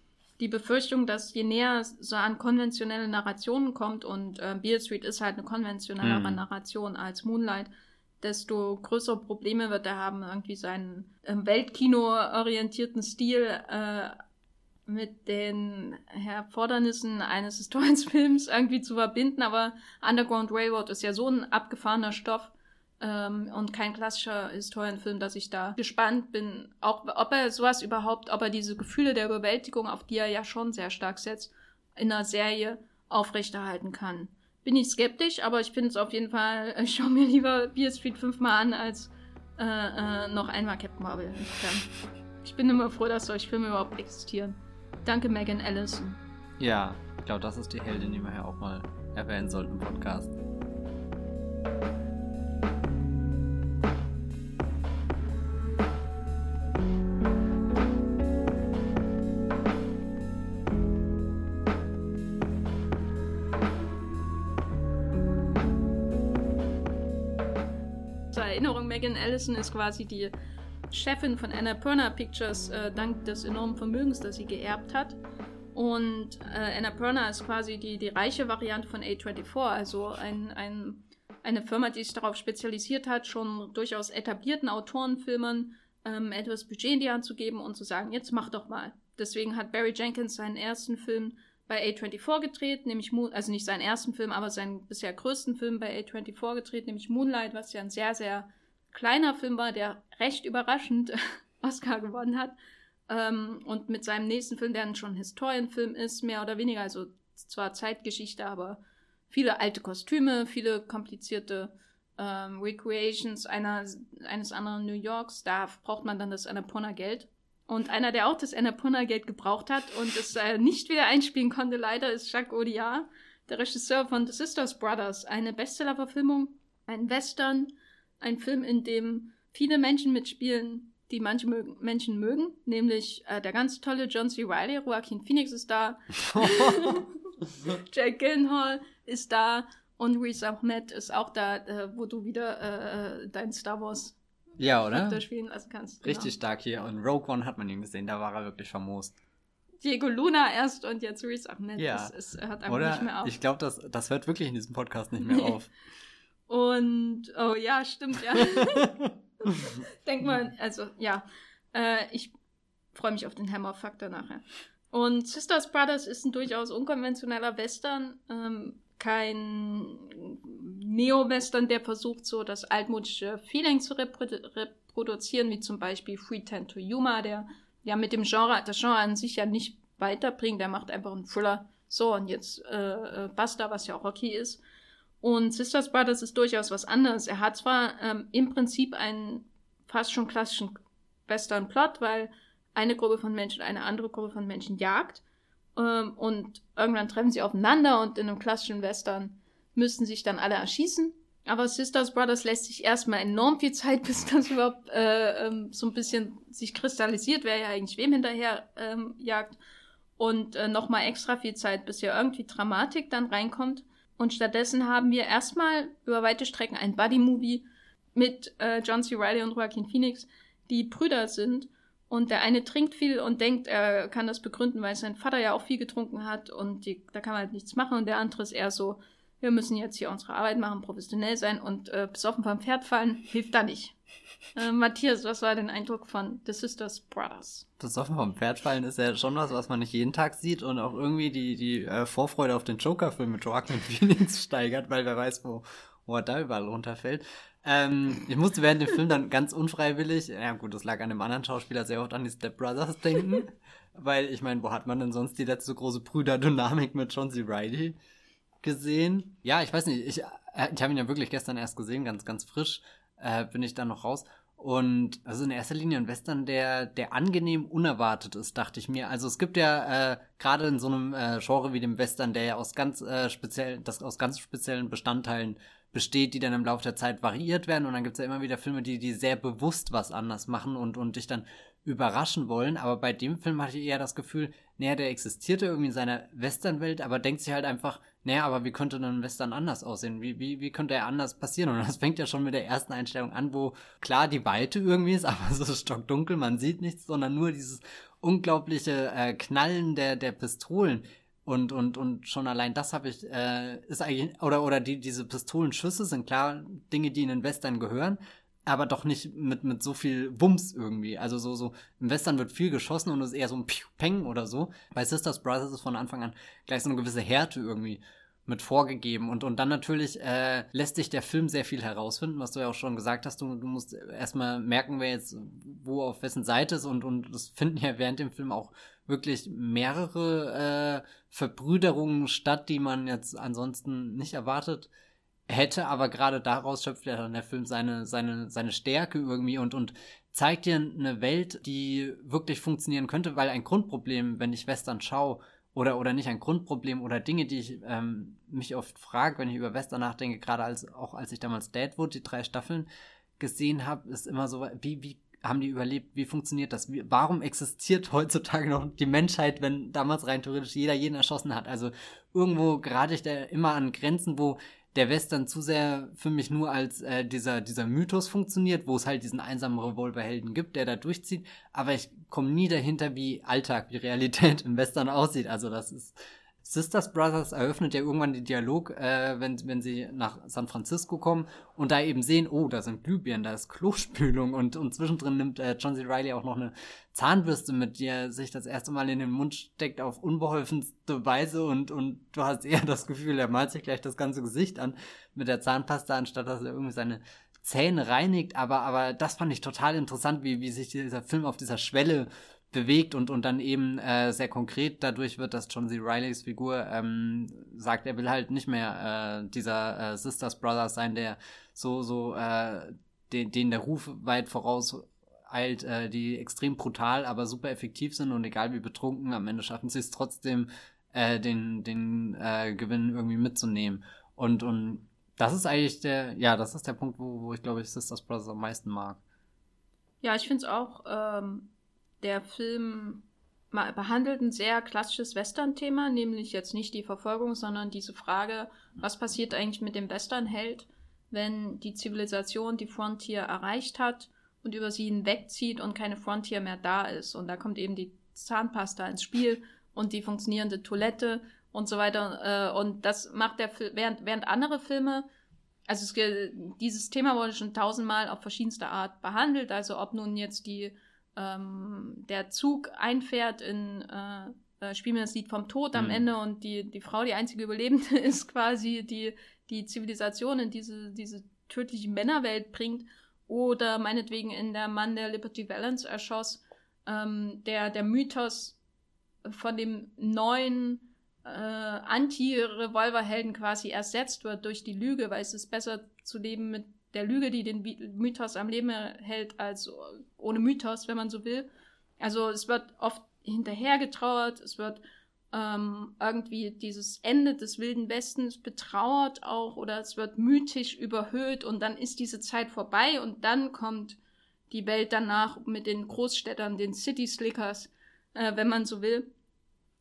die Befürchtung, dass je näher es so an konventionelle Narrationen kommt und äh, Beale Street ist halt eine konventionellere Mhm. Narration als Moonlight, desto größere Probleme wird er haben, irgendwie seinen ähm, Weltkino-orientierten Stil äh, mit den Erfordernissen eines Historiensfilms irgendwie zu verbinden. Aber Underground Railroad ist ja so ein abgefahrener Stoff ähm, und kein klassischer Historienfilm, dass ich da gespannt bin, auch ob er sowas überhaupt, ob er diese Gefühle der Überwältigung, auf die er ja schon sehr stark setzt, in einer Serie aufrechterhalten kann. Bin ich skeptisch, aber ich finde es auf jeden Fall, ich schaue mir lieber Beer Street fünfmal an, als äh, äh, noch einmal Captain Marvel. Ich bin immer froh, dass solche Filme überhaupt existieren. Danke, Megan Allison. Ja, ich glaube, das ist die Heldin, die wir ja auch mal erwähnen sollten im Podcast. Megan Allison ist quasi die Chefin von Annapurna Pictures, äh, dank des enormen Vermögens, das sie geerbt hat. Und äh, Annapurna ist quasi die, die reiche Variante von A24, also ein, ein, eine Firma, die sich darauf spezialisiert hat, schon durchaus etablierten Autorenfilmern ähm, etwas Budget in die Hand zu geben und zu sagen, jetzt mach doch mal. Deswegen hat Barry Jenkins seinen ersten Film bei A24 gedreht, nämlich Moon, also nicht seinen ersten Film, aber seinen bisher größten Film bei A24 gedreht, nämlich Moonlight, was ja ein sehr, sehr kleiner Film war, der recht überraschend Oscar gewonnen hat. Ähm, und mit seinem nächsten Film, der dann schon Historienfilm ist, mehr oder weniger, also zwar Zeitgeschichte, aber viele alte Kostüme, viele komplizierte ähm, Recreations einer, eines anderen New Yorks. Da braucht man dann das Annapurna-Geld. Und einer, der auch das Annapurna-Geld gebraucht hat und es äh, nicht wieder einspielen konnte, leider, ist Jacques Audiard, der Regisseur von The Sisters Brothers. Eine Bestseller-Verfilmung, ein Western, ein Film, in dem viele Menschen mitspielen, die manche mögen, Menschen mögen, nämlich äh, der ganz tolle John C. Reilly, Joaquin Phoenix ist da, Jake Gyllenhaal ist da und Riz Ahmed ist auch da, äh, wo du wieder äh, dein Star Wars Ja, oder? Spielen lassen kannst. Genau. Richtig stark hier. Und Rogue One hat man ihn gesehen, da war er wirklich famos. Diego Luna erst und jetzt Riz Ahmed. Ja. Das ist, hört einfach nicht mehr Oder? auf. Ich glaube, das, das hört wirklich in diesem Podcast nicht mehr auf. Und, oh ja, stimmt, ja. Denk mal, also ja, äh, ich freue mich auf den Hammer-Faktor nachher. Und Sisters Brothers ist ein durchaus unkonventioneller Western, ähm, kein Neo-Western, der versucht, so das altmodische Feeling zu reprodu reproduzieren, wie zum Beispiel Free Ten to Yuma, der ja mit dem Genre, das Genre an sich ja nicht weiterbringt, der macht einfach einen Thriller. So, und jetzt äh, äh, Buster, was ja auch Rocky ist. Und Sisters Brothers ist durchaus was anderes. Er hat zwar ähm, im Prinzip einen fast schon klassischen Western-Plot, weil eine Gruppe von Menschen eine andere Gruppe von Menschen jagt. Ähm, und irgendwann treffen sie aufeinander und in einem klassischen Western müssten sich dann alle erschießen. Aber Sisters Brothers lässt sich erstmal enorm viel Zeit, bis das überhaupt äh, ähm, so ein bisschen sich kristallisiert, wer ja eigentlich wem hinterher ähm, jagt. Und äh, nochmal extra viel Zeit, bis hier irgendwie Dramatik dann reinkommt. Und stattdessen haben wir erstmal über weite Strecken ein Buddy-Movie mit äh, John C. Reilly und Joaquin Phoenix, die Brüder sind. Und der eine trinkt viel und denkt, er kann das begründen, weil sein Vater ja auch viel getrunken hat und die, da kann man halt nichts machen. Und der andere ist eher so wir müssen jetzt hier unsere Arbeit machen, professionell sein und äh, besoffen vom Pferd fallen, hilft da nicht. Äh, Matthias, was war dein Eindruck von The Sisters Brothers? Besoffen vom Pferd fallen ist ja schon was, was man nicht jeden Tag sieht und auch irgendwie die, die äh, Vorfreude auf den Joker-Film mit Joaquin Phoenix steigert, weil wer weiß, wo, wo er da überall runterfällt. Ähm, ich musste während dem Film dann ganz unfreiwillig, ja gut, das lag an dem anderen Schauspieler sehr oft an die Step Brothers denken, weil ich meine, wo hat man denn sonst die letzte große Brüderdynamik mit John C. Reilly gesehen? Ja, ich weiß nicht, ich, äh, ich habe ihn ja wirklich gestern erst gesehen, ganz, ganz frisch äh, bin ich dann noch raus. Und also in erster Linie ein Western, der, der angenehm unerwartet ist, dachte ich mir. Also es gibt ja äh, gerade in so einem äh, Genre wie dem Western, der ja aus ganz äh, speziell, das aus ganz speziellen Bestandteilen besteht, die dann im Laufe der Zeit variiert werden. Und dann gibt es ja immer wieder Filme, die, die sehr bewusst was anders machen und, und dich dann überraschen wollen. Aber bei dem Film hatte ich eher das Gefühl, naja, der existierte irgendwie in seiner Westernwelt, aber denkt sich halt einfach, naja, aber wie könnte denn ein Western anders aussehen? Wie, wie, wie könnte er anders passieren? Und das fängt ja schon mit der ersten Einstellung an, wo klar die Weite irgendwie ist, aber so stockdunkel, man sieht nichts, sondern nur dieses unglaubliche äh, Knallen der, der Pistolen. Und, und, und schon allein das habe ich, äh, ist eigentlich, oder, oder die, diese Pistolenschüsse sind klar Dinge, die in den Western gehören, aber doch nicht mit, mit so viel Wumms irgendwie. Also so, so, im Western wird viel geschossen und es ist eher so ein Peng oder so. Bei Sisters Brothers ist von Anfang an gleich so eine gewisse Härte irgendwie mit vorgegeben. Und, und dann natürlich äh, lässt sich der Film sehr viel herausfinden, was du ja auch schon gesagt hast. Du, du musst erstmal merken, wer jetzt wo auf wessen Seite ist. Und, und das finden ja während dem Film auch wirklich mehrere äh, Verbrüderungen statt, die man jetzt ansonsten nicht erwartet hätte, aber gerade daraus schöpft ja dann der Film seine, seine, seine Stärke irgendwie und, und zeigt dir eine Welt, die wirklich funktionieren könnte, weil ein Grundproblem, wenn ich Western schaue, oder, oder nicht ein Grundproblem oder Dinge, die ich ähm, mich oft frage, wenn ich über Western nachdenke, gerade als auch als ich damals Deadwood, die drei Staffeln gesehen habe, ist immer so, wie, wie haben die überlebt, wie funktioniert das? Wie, warum existiert heutzutage noch die Menschheit, wenn damals rein theoretisch jeder jeden erschossen hat? Also irgendwo gerade ich da immer an Grenzen, wo der Western zu sehr für mich nur als äh, dieser, dieser Mythos funktioniert, wo es halt diesen einsamen Revolverhelden gibt, der da durchzieht, aber ich komme nie dahinter, wie Alltag, wie Realität im Western aussieht. Also das ist Sisters Brothers eröffnet ja irgendwann den Dialog, äh, wenn, wenn sie nach San Francisco kommen und da eben sehen, oh, da sind Glühbirnen, da ist Klospülung und, und zwischendrin nimmt äh, John C. Reilly auch noch eine Zahnbürste mit, die er sich das erste Mal in den Mund steckt auf unbeholfenste Weise und, und du hast eher das Gefühl, er malt sich gleich das ganze Gesicht an mit der Zahnpasta, anstatt dass er irgendwie seine Zähne reinigt, aber, aber das fand ich total interessant, wie, wie sich dieser Film auf dieser Schwelle bewegt und, und dann eben äh, sehr konkret dadurch wird, dass John C. Rileys Figur ähm, sagt, er will halt nicht mehr äh, dieser äh, Sisters Brothers sein, der so, so, äh, den, den der Ruf weit voraus eilt, äh, die extrem brutal, aber super effektiv sind und egal wie betrunken, am Ende schaffen sie es trotzdem, äh, den, den äh, Gewinn irgendwie mitzunehmen. Und, und das ist eigentlich der, ja, das ist der Punkt, wo, wo ich glaube ich Sisters Brothers am meisten mag. Ja, ich finde es auch ähm, der Film behandelt ein sehr klassisches Western-Thema, nämlich jetzt nicht die Verfolgung, sondern diese Frage, was passiert eigentlich mit dem Western-Held, wenn die Zivilisation die Frontier erreicht hat und über sie hinwegzieht und keine Frontier mehr da ist. Und da kommt eben die Zahnpasta ins Spiel und die funktionierende Toilette und so weiter. Äh, und das macht der Film, während, während andere Filme, also es, dieses Thema wurde schon tausendmal auf verschiedenste Art behandelt, also ob nun jetzt die ähm, der Zug einfährt in äh, äh, Spiel mir das Lied vom Tod am mhm. Ende und die, die Frau, die einzige Überlebende ist quasi, die die Zivilisation in diese, diese tödliche Männerwelt bringt oder meinetwegen in der Mann, der Liberty Valance erschoss, ähm, der, der Mythos von dem neuen äh, Anti-Revolverhelden quasi ersetzt wird durch die Lüge, weil es ist besser zu leben mit der Lüge, die den Mythos am Leben hält, als ohne Mythos, wenn man so will. Also es wird oft hinterhergetrauert, es wird ähm, irgendwie dieses Ende des Wilden Westens betrauert auch oder es wird mythisch überhöht und dann ist diese Zeit vorbei und dann kommt die Welt danach mit den Großstädtern, den City Slickers, äh, wenn man so will.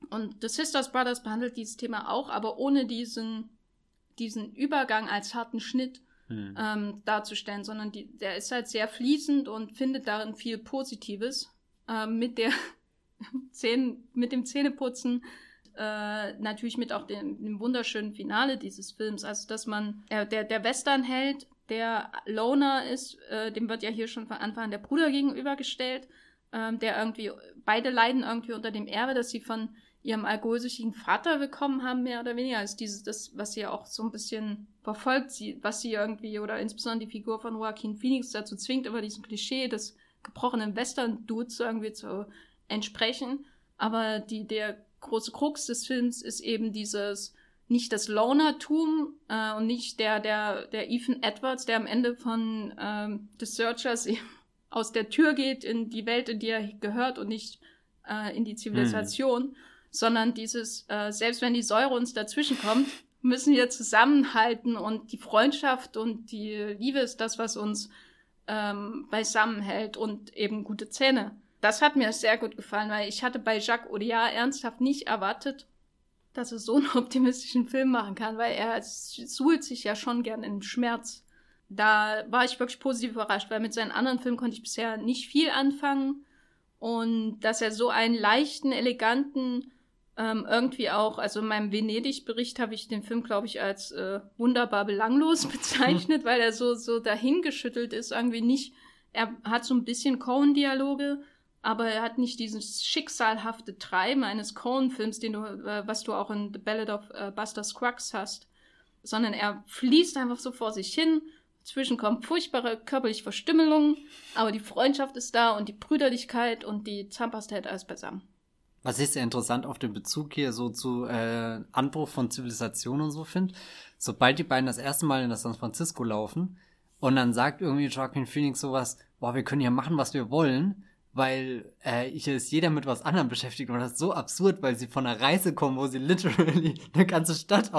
Und The Sisters Brothers behandelt dieses Thema auch, aber ohne diesen, diesen Übergang als harten Schnitt hm. ähm, darzustellen, sondern die, der ist halt sehr fließend und findet darin viel Positives. Ähm, mit der Zähne, mit dem Zähneputzen äh, natürlich mit auch dem, dem, wunderschönen Finale dieses Films. Also, dass man, äh, der, der Westernheld, der Loner ist, äh, dem wird ja hier schon von Anfang an der Bruder gegenübergestellt, äh, der irgendwie, beide leiden irgendwie unter dem Erbe, dass sie von ihrem alkoholsüchtigen Vater bekommen haben, mehr oder weniger. Also dieses, das, was sie auch so ein bisschen verfolgt, sie, was sie irgendwie, oder insbesondere die Figur von Joaquin Phoenix dazu zwingt, über diesen Klischee des gebrochenen Western-Dudes irgendwie zu entsprechen. Aber die, der große Krux des Films ist eben dieses, nicht das Lonertum äh, und nicht der, der, der Ethan Edwards, der am Ende von ähm, The Searchers aus der Tür geht in die Welt, in die er gehört und nicht äh, in die Zivilisation, hm. Sondern dieses, äh, selbst wenn die Säure uns dazwischen kommt, müssen wir zusammenhalten und die Freundschaft und die Liebe ist das, was uns ähm, beisammenhält und eben gute Zähne. Das hat mir sehr gut gefallen, weil ich hatte bei Jacques Audiard ernsthaft nicht erwartet, dass er so einen optimistischen Film machen kann, weil er suhlt sich ja schon gern in Schmerz. Da war ich wirklich positiv überrascht, weil mit seinen anderen Filmen konnte ich bisher nicht viel anfangen. Und dass er so einen leichten, eleganten, ähm, irgendwie auch, also in meinem Venedig-Bericht habe ich den Film, glaube ich, als äh, wunderbar belanglos bezeichnet, weil er so, so dahingeschüttelt ist, irgendwie nicht. Er hat so ein bisschen Cohen-Dialoge, aber er hat nicht dieses schicksalhafte Treiben eines Cohen-Films, den du, äh, was du auch in The Ballad of äh, Buster Scruggs hast, sondern er fließt einfach so vor sich hin. Zwischen kommen furchtbare körperliche Verstümmelungen, aber die Freundschaft ist da und die Brüderlichkeit und die Zahnpasta hält alles beisammen. Was ich sehr interessant auf den Bezug hier so zu äh, Anbruch von Zivilisation und so finde, sobald die beiden das erste Mal in das San Francisco laufen und dann sagt irgendwie Joaquin Phoenix sowas, boah, wir können ja machen, was wir wollen, weil äh, hier ist jeder mit was anderem beschäftigt und das ist so absurd, weil sie von einer Reise kommen, wo sie literally eine ganze Stadt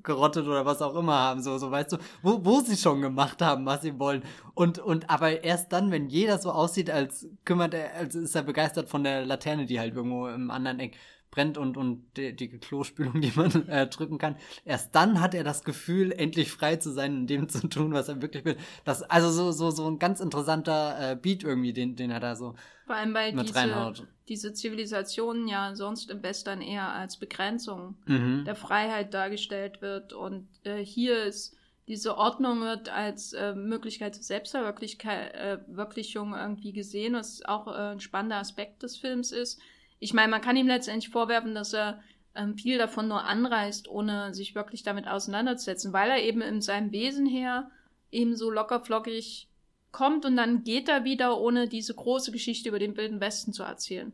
ausgerottet oder was auch immer haben, so, so weißt du, wo, wo sie schon gemacht haben, was sie wollen. Und, und aber erst dann, wenn jeder so aussieht, als kümmert er, als ist er begeistert von der Laterne, die halt irgendwo im anderen Eck brennt und, und die, die Klospülung, die man äh, drücken kann. Erst dann hat er das Gefühl, endlich frei zu sein und dem zu tun, was er wirklich will. Das, also so, so, so ein ganz interessanter äh, Beat irgendwie, den, den er da so Vor allem, weil mit diese, reinhaut. diese Zivilisationen ja sonst im Western eher als Begrenzung mhm. der Freiheit dargestellt wird. Und äh, hier ist diese Ordnung wird als äh, Möglichkeit zur Selbstverwirklichung äh, irgendwie gesehen, was auch äh, ein spannender Aspekt des Films ist ich meine, man kann ihm letztendlich vorwerfen, dass er ähm, viel davon nur anreißt, ohne sich wirklich damit auseinanderzusetzen, weil er eben in seinem Wesen her eben so lockerflockig kommt und dann geht er wieder, ohne diese große Geschichte über den Wilden Westen zu erzählen.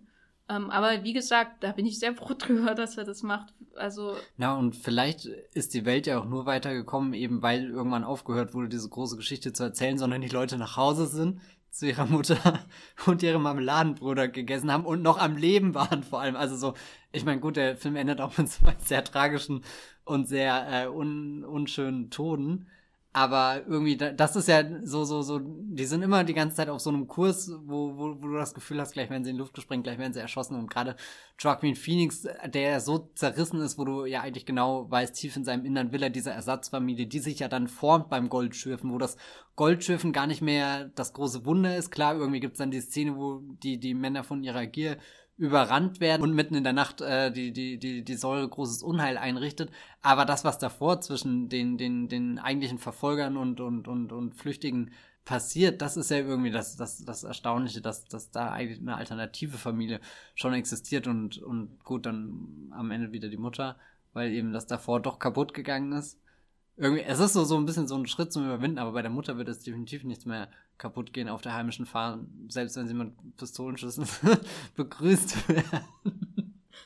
Ähm, aber wie gesagt, da bin ich sehr froh drüber, dass er das macht. Also. Na, und vielleicht ist die Welt ja auch nur weitergekommen, eben weil irgendwann aufgehört wurde, diese große Geschichte zu erzählen, sondern die Leute nach Hause sind, zu ihrer Mutter und ihrem Marmeladenbruder gegessen haben und noch am Leben waren vor allem. Also so, ich meine, gut, der Film endet auch mit zwei sehr tragischen und sehr äh, un unschönen Toden. Aber irgendwie, das ist ja so, so, so, die sind immer die ganze Zeit auf so einem Kurs, wo, wo, wo du das Gefühl hast, gleich werden sie in Luft gesprengt, gleich werden sie erschossen. Und gerade Joaquin Phoenix, der so zerrissen ist, wo du ja eigentlich genau weißt, tief in seinem Innern will er diese Ersatzfamilie, die sich ja dann formt beim Goldschürfen, wo das Goldschürfen gar nicht mehr das große Wunder ist. Klar, irgendwie gibt's dann die Szene, wo die, die Männer von ihrer Gier überrannt werden und mitten in der Nacht äh, die, die, die, die Säure großes Unheil einrichtet. Aber das, was davor zwischen den, den, den eigentlichen Verfolgern und, und, und, und Flüchtigen passiert, das ist ja irgendwie das, das, das Erstaunliche, dass, dass da eigentlich eine alternative Familie schon existiert und, und gut, dann am Ende wieder die Mutter, weil eben das davor doch kaputt gegangen ist irgendwie, es ist so, so ein bisschen so ein Schritt zum Überwinden, aber bei der Mutter wird es definitiv nichts mehr kaputt gehen auf der heimischen Farm, selbst wenn sie mit Pistolenschüssen begrüßt werden.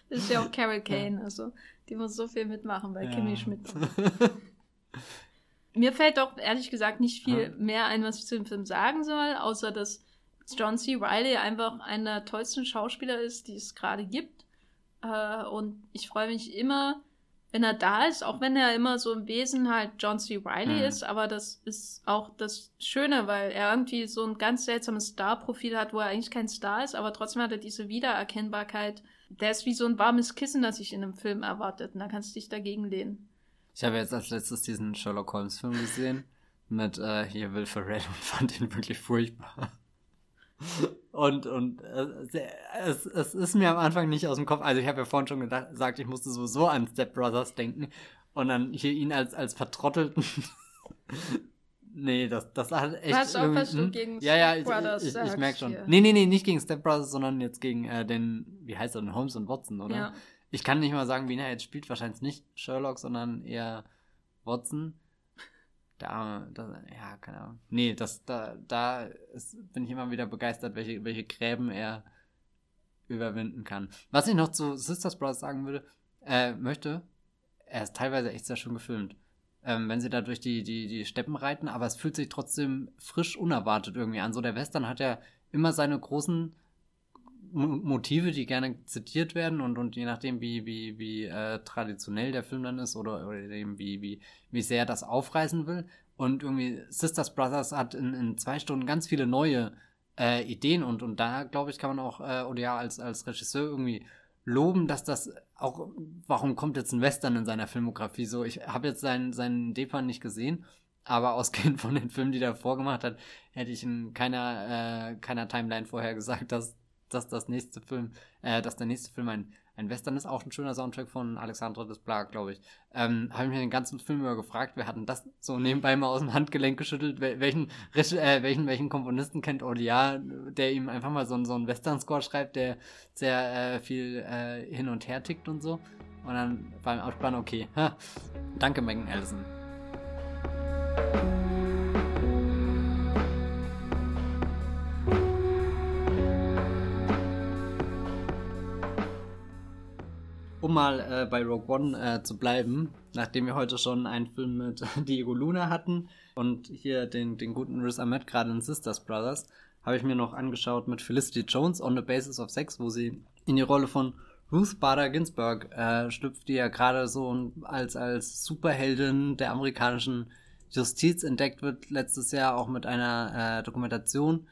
Das ist ja auch Carol Kane, ja. also die muss so viel mitmachen bei ja. Kimmy Schmidt. Mir fällt doch ehrlich gesagt nicht viel ja. mehr ein, was ich zu dem Film sagen soll, außer dass John C. Riley einfach einer der tollsten Schauspieler ist, die es gerade gibt. Äh, und ich freue mich immer, wenn er da ist, auch wenn er immer so im Wesen halt John C. Riley mhm. ist, aber das ist auch das Schöne, weil er irgendwie so ein ganz seltsames Star-Profil hat, wo er eigentlich kein Star ist, aber trotzdem hat er diese Wiedererkennbarkeit. Der ist wie so ein warmes Kissen, das sich in einem Film erwartet. Und da kannst du dich dagegen lehnen. Ich habe jetzt als letztes diesen Sherlock Holmes Film gesehen mit äh, hier Will Ferrell und fand ihn wirklich furchtbar. Und, und äh, es, es ist mir am Anfang nicht aus dem Kopf. Also ich habe ja vorhin schon gedacht, gesagt, ich musste sowieso an Step Brothers denken. Und dann hier ihn als, als vertrottelten. nee, das, das hat echt. Weißt auch, was du hm? gegen ja, ja, Step Brothers ich, ich, ich, ich merke schon. Hier. Nee, nee, nee, nicht gegen Step Brothers, sondern jetzt gegen äh, den, wie heißt er denn, Holmes und Watson, oder? Ja. Ich kann nicht mal sagen, wie er jetzt spielt. Wahrscheinlich nicht Sherlock, sondern eher Watson. Da, da, ja, keine Ahnung. Nee, das, da, da ist, bin ich immer wieder begeistert, welche, welche Gräben er überwinden kann. Was ich noch zu Sisters Brothers sagen würde, äh, möchte, er ist teilweise echt sehr schön gefilmt. Ähm, wenn sie da durch die, die, die Steppen reiten, aber es fühlt sich trotzdem frisch unerwartet irgendwie an. So der Western hat ja immer seine großen Motive, die gerne zitiert werden und, und je nachdem, wie, wie, wie äh, traditionell der Film dann ist oder, oder eben wie, wie, wie sehr er das aufreißen will. Und irgendwie Sisters Brothers hat in, in zwei Stunden ganz viele neue äh, Ideen und, und da, glaube ich, kann man auch äh, Odia als, als Regisseur irgendwie loben, dass das auch, warum kommt jetzt ein Western in seiner Filmografie so? Ich habe jetzt seinen, seinen Depan nicht gesehen, aber ausgehend von den Filmen, die er vorgemacht hat, hätte ich in keiner, äh, keiner Timeline vorher gesagt, dass dass das nächste Film, äh, dass der nächste Film ein, ein Western ist, auch ein schöner Soundtrack von Alexandre Desplat, glaube ich. Ähm, habe ich mir den ganzen Film über gefragt, wir hatten das so nebenbei mal aus dem Handgelenk geschüttelt, welchen, äh, welchen, welchen Komponisten kennt Olia, der ihm einfach mal so, so einen Western-Score schreibt, der sehr äh, viel äh, hin und her tickt und so. Und dann beim Ausplanen, okay. Ha. Danke, Megan Ellison. Um mal äh, bei Rogue One äh, zu bleiben, nachdem wir heute schon einen Film mit Diego Luna hatten und hier den, den guten Riz Ahmed gerade in Sisters Brothers, habe ich mir noch angeschaut mit Felicity Jones on the Basis of Sex, wo sie in die Rolle von Ruth Bader Ginsburg äh, schlüpft, die ja gerade so als, als Superheldin der amerikanischen Justiz entdeckt wird, letztes Jahr auch mit einer äh, Dokumentation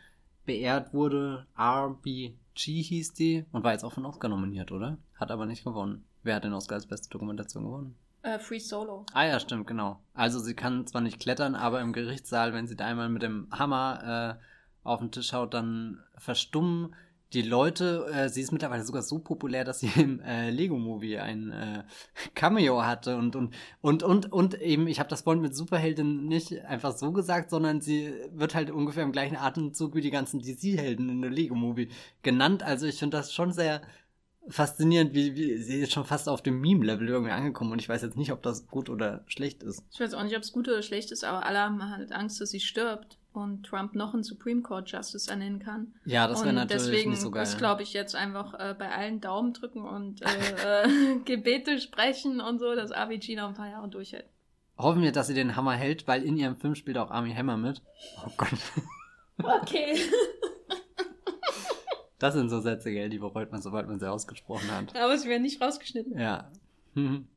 beehrt wurde. RBG hieß die und war jetzt auch von Oscar nominiert, oder? Hat aber nicht gewonnen. Wer hat den Oscar als beste Dokumentation gewonnen? Uh, Free Solo. Ah ja, stimmt, genau. Also sie kann zwar nicht klettern, aber im Gerichtssaal, wenn sie da einmal mit dem Hammer äh, auf den Tisch haut, dann verstummen die Leute. Äh, sie ist mittlerweile sogar so populär, dass sie im äh, Lego-Movie ein äh, Cameo hatte und und und und und eben, ich habe das vorhin mit Superhelden nicht einfach so gesagt, sondern sie wird halt ungefähr im gleichen Atemzug wie die ganzen DC-Helden in der Lego-Movie genannt. Also ich finde das schon sehr faszinierend, wie, wie sie ist schon fast auf dem Meme-Level irgendwie angekommen und ich weiß jetzt nicht, ob das gut oder schlecht ist. Ich weiß auch nicht, ob es gut oder schlecht ist, aber alle haben halt Angst, dass sie stirbt und Trump noch einen Supreme Court Justice ernennen kann. Ja, das wäre natürlich deswegen nicht so geil. ist, glaube ich, jetzt einfach äh, bei allen Daumen drücken und äh, äh, Gebete sprechen und so, dass AVG noch ein paar Jahre durchhält. Hoffen wir, dass sie den Hammer hält, weil in ihrem Film spielt auch Army Hammer mit. Oh Gott. Okay. Das sind so Sätze, gell, die bereut man, sobald man sie ausgesprochen hat. Aber sie werden nicht rausgeschnitten. Ja.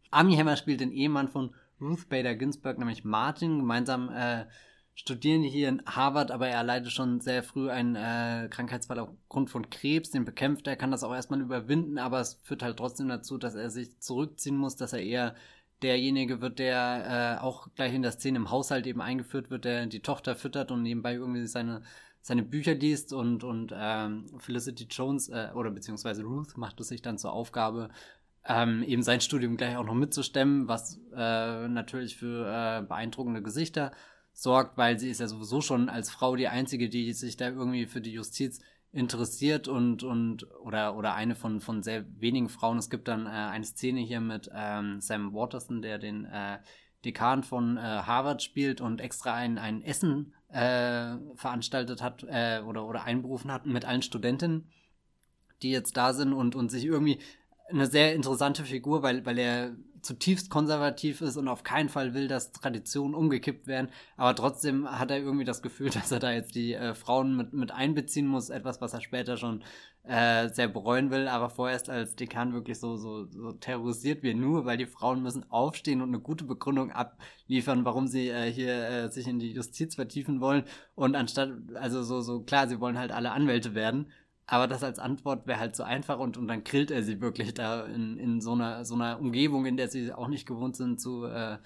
Ami Hammer spielt den Ehemann von Ruth Bader Ginsburg, nämlich Martin. Gemeinsam äh, studieren die hier in Harvard, aber er leidet schon sehr früh einen äh, Krankheitsfall aufgrund von Krebs. Den bekämpft er, kann das auch erstmal überwinden, aber es führt halt trotzdem dazu, dass er sich zurückziehen muss, dass er eher derjenige wird, der äh, auch gleich in der Szene im Haushalt eben eingeführt wird, der die Tochter füttert und nebenbei irgendwie seine seine Bücher liest und, und ähm, Felicity Jones äh, oder beziehungsweise Ruth macht es sich dann zur Aufgabe, ähm, eben sein Studium gleich auch noch mitzustemmen, was äh, natürlich für äh, beeindruckende Gesichter sorgt, weil sie ist ja sowieso schon als Frau die einzige, die sich da irgendwie für die Justiz interessiert und und oder oder eine von von sehr wenigen Frauen. Es gibt dann äh, eine Szene hier mit ähm, Sam Waterson, der den äh, Dekan von äh, Harvard spielt und extra ein ein Essen äh, veranstaltet hat äh, oder, oder einberufen hat mit allen Studentinnen, die jetzt da sind und, und sich irgendwie eine sehr interessante Figur, weil, weil er zutiefst konservativ ist und auf keinen Fall will, dass Traditionen umgekippt werden. Aber trotzdem hat er irgendwie das Gefühl, dass er da jetzt die äh, Frauen mit, mit einbeziehen muss. Etwas, was er später schon äh, sehr bereuen will. Aber vorerst als Dekan wirklich so, so, so terrorisiert wird, nur weil die Frauen müssen aufstehen und eine gute Begründung abliefern, warum sie äh, hier äh, sich in die Justiz vertiefen wollen. Und anstatt, also so, so klar, sie wollen halt alle Anwälte werden. Aber das als Antwort wäre halt so einfach und, und dann grillt er sie wirklich da in, in so einer, so einer Umgebung, in der sie auch nicht gewohnt sind zu äh,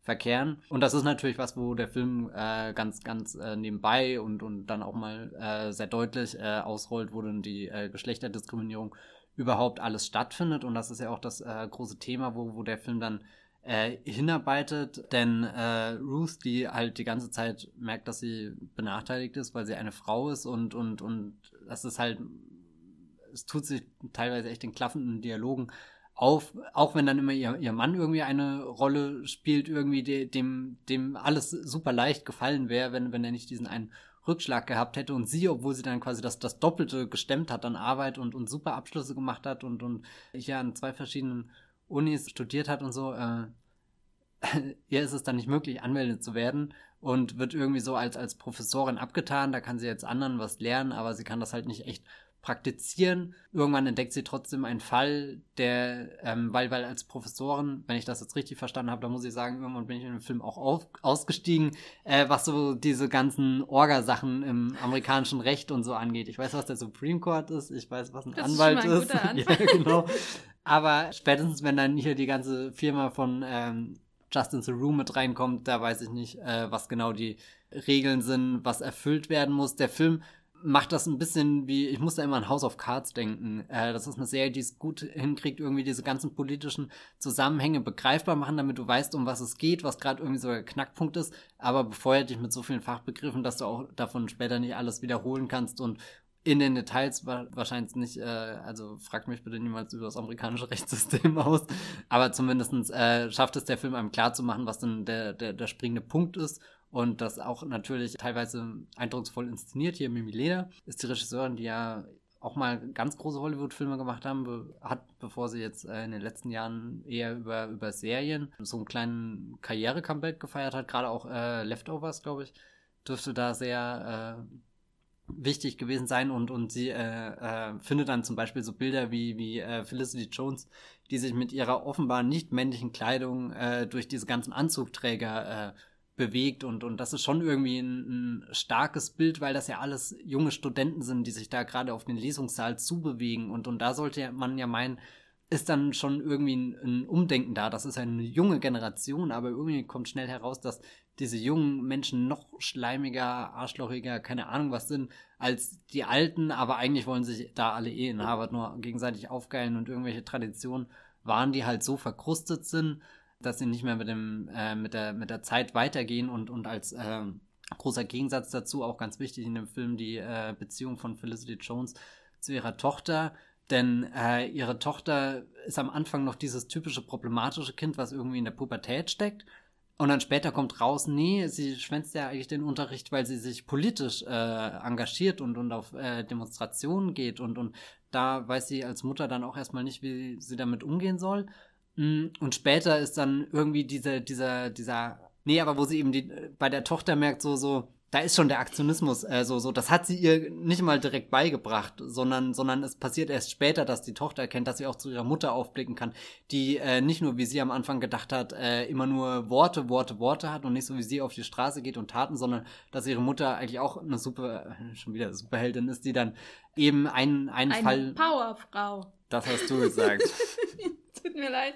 verkehren. Und das ist natürlich was, wo der Film äh, ganz, ganz äh, nebenbei und, und dann auch mal äh, sehr deutlich äh, ausrollt, wo dann die äh, Geschlechterdiskriminierung überhaupt alles stattfindet. Und das ist ja auch das große Thema, wo, wo der Film dann hinarbeitet. Denn äh, Ruth, die halt die ganze Zeit merkt, dass sie benachteiligt ist, weil sie eine Frau ist und, und, und das ist halt, es tut sich teilweise echt in klaffenden Dialogen auf, auch wenn dann immer ihr, ihr Mann irgendwie eine Rolle spielt, irgendwie de, dem, dem alles super leicht gefallen wäre, wenn, wenn er nicht diesen einen Rückschlag gehabt hätte und sie, obwohl sie dann quasi das, das Doppelte gestemmt hat an Arbeit und, und super Abschlüsse gemacht hat und, und ja an zwei verschiedenen Unis studiert hat und so, äh, ihr ist es dann nicht möglich, anmeldet zu werden und wird irgendwie so als, als Professorin abgetan. Da kann sie jetzt anderen was lernen, aber sie kann das halt nicht echt praktizieren. Irgendwann entdeckt sie trotzdem einen Fall, der, ähm, weil, weil als Professorin, wenn ich das jetzt richtig verstanden habe, da muss ich sagen, irgendwann bin ich in dem Film auch auf, ausgestiegen, äh, was so diese ganzen Orgasachen im amerikanischen Recht und so angeht. Ich weiß, was der Supreme Court ist, ich weiß, was ein das Anwalt ist. ist. ja, genau. Aber spätestens, wenn dann hier die ganze Firma von ähm, Justin Theroux mit reinkommt, da weiß ich nicht, äh, was genau die Regeln sind, was erfüllt werden muss. Der Film macht das ein bisschen wie, ich muss da immer an House of Cards denken. Äh, das ist eine Serie, die es gut hinkriegt, irgendwie diese ganzen politischen Zusammenhänge begreifbar machen, damit du weißt, um was es geht, was gerade irgendwie so der Knackpunkt ist, aber befeuert dich mit so vielen Fachbegriffen, dass du auch davon später nicht alles wiederholen kannst und in den Details wahrscheinlich nicht, äh, also fragt mich bitte niemals über das amerikanische Rechtssystem aus, aber zumindestens äh, schafft es der Film einem klarzumachen, was denn der, der, der springende Punkt ist und das auch natürlich teilweise eindrucksvoll inszeniert. Hier Mimi Leder ist die Regisseurin, die ja auch mal ganz große Hollywood-Filme gemacht haben, be hat, bevor sie jetzt äh, in den letzten Jahren eher über, über Serien so einen kleinen Karriere-Comeback gefeiert hat. Gerade auch äh, Leftovers, glaube ich, dürfte da sehr äh, wichtig gewesen sein und, und sie äh, äh, findet dann zum Beispiel so Bilder wie, wie äh, Felicity Jones, die sich mit ihrer offenbar nicht männlichen Kleidung äh, durch diese ganzen Anzugträger äh, bewegt und, und das ist schon irgendwie ein, ein, starkes Bild, weil das ja alles junge Studenten sind, die sich da gerade auf den Lesungssaal zubewegen und, und da sollte man ja meinen, ist dann schon irgendwie ein, ein, Umdenken da. Das ist eine junge Generation, aber irgendwie kommt schnell heraus, dass diese jungen Menschen noch schleimiger, arschlochiger, keine Ahnung was sind, als die Alten, aber eigentlich wollen sich da alle eh in Harvard nur gegenseitig aufgeilen und irgendwelche Traditionen waren, die halt so verkrustet sind, dass sie nicht mehr mit dem, äh, mit der, mit der Zeit weitergehen und, und als äh, großer Gegensatz dazu auch ganz wichtig in dem Film die äh, Beziehung von Felicity Jones zu ihrer Tochter. Denn äh, ihre Tochter ist am Anfang noch dieses typische problematische Kind, was irgendwie in der Pubertät steckt. Und dann später kommt raus, nee, sie schwänzt ja eigentlich den Unterricht, weil sie sich politisch äh, engagiert und, und auf äh, Demonstrationen geht. Und, und da weiß sie als Mutter dann auch erstmal nicht, wie sie damit umgehen soll. Mm, und später ist dann irgendwie dieser, dieser, dieser, nee, aber wo sie eben die, bei der Tochter merkt, so, so, da ist schon der Aktionismus, äh, so, so, das hat sie ihr nicht mal direkt beigebracht, sondern, sondern es passiert erst später, dass die Tochter erkennt, dass sie auch zu ihrer Mutter aufblicken kann, die äh, nicht nur, wie sie am Anfang gedacht hat, äh, immer nur Worte, Worte, Worte hat und nicht so wie sie auf die Straße geht und Taten, sondern dass ihre Mutter eigentlich auch eine super, schon wieder Superheldin ist, die dann eben einen, einen eine Fall. Powerfrau. Das hast du gesagt. Tut mir leid.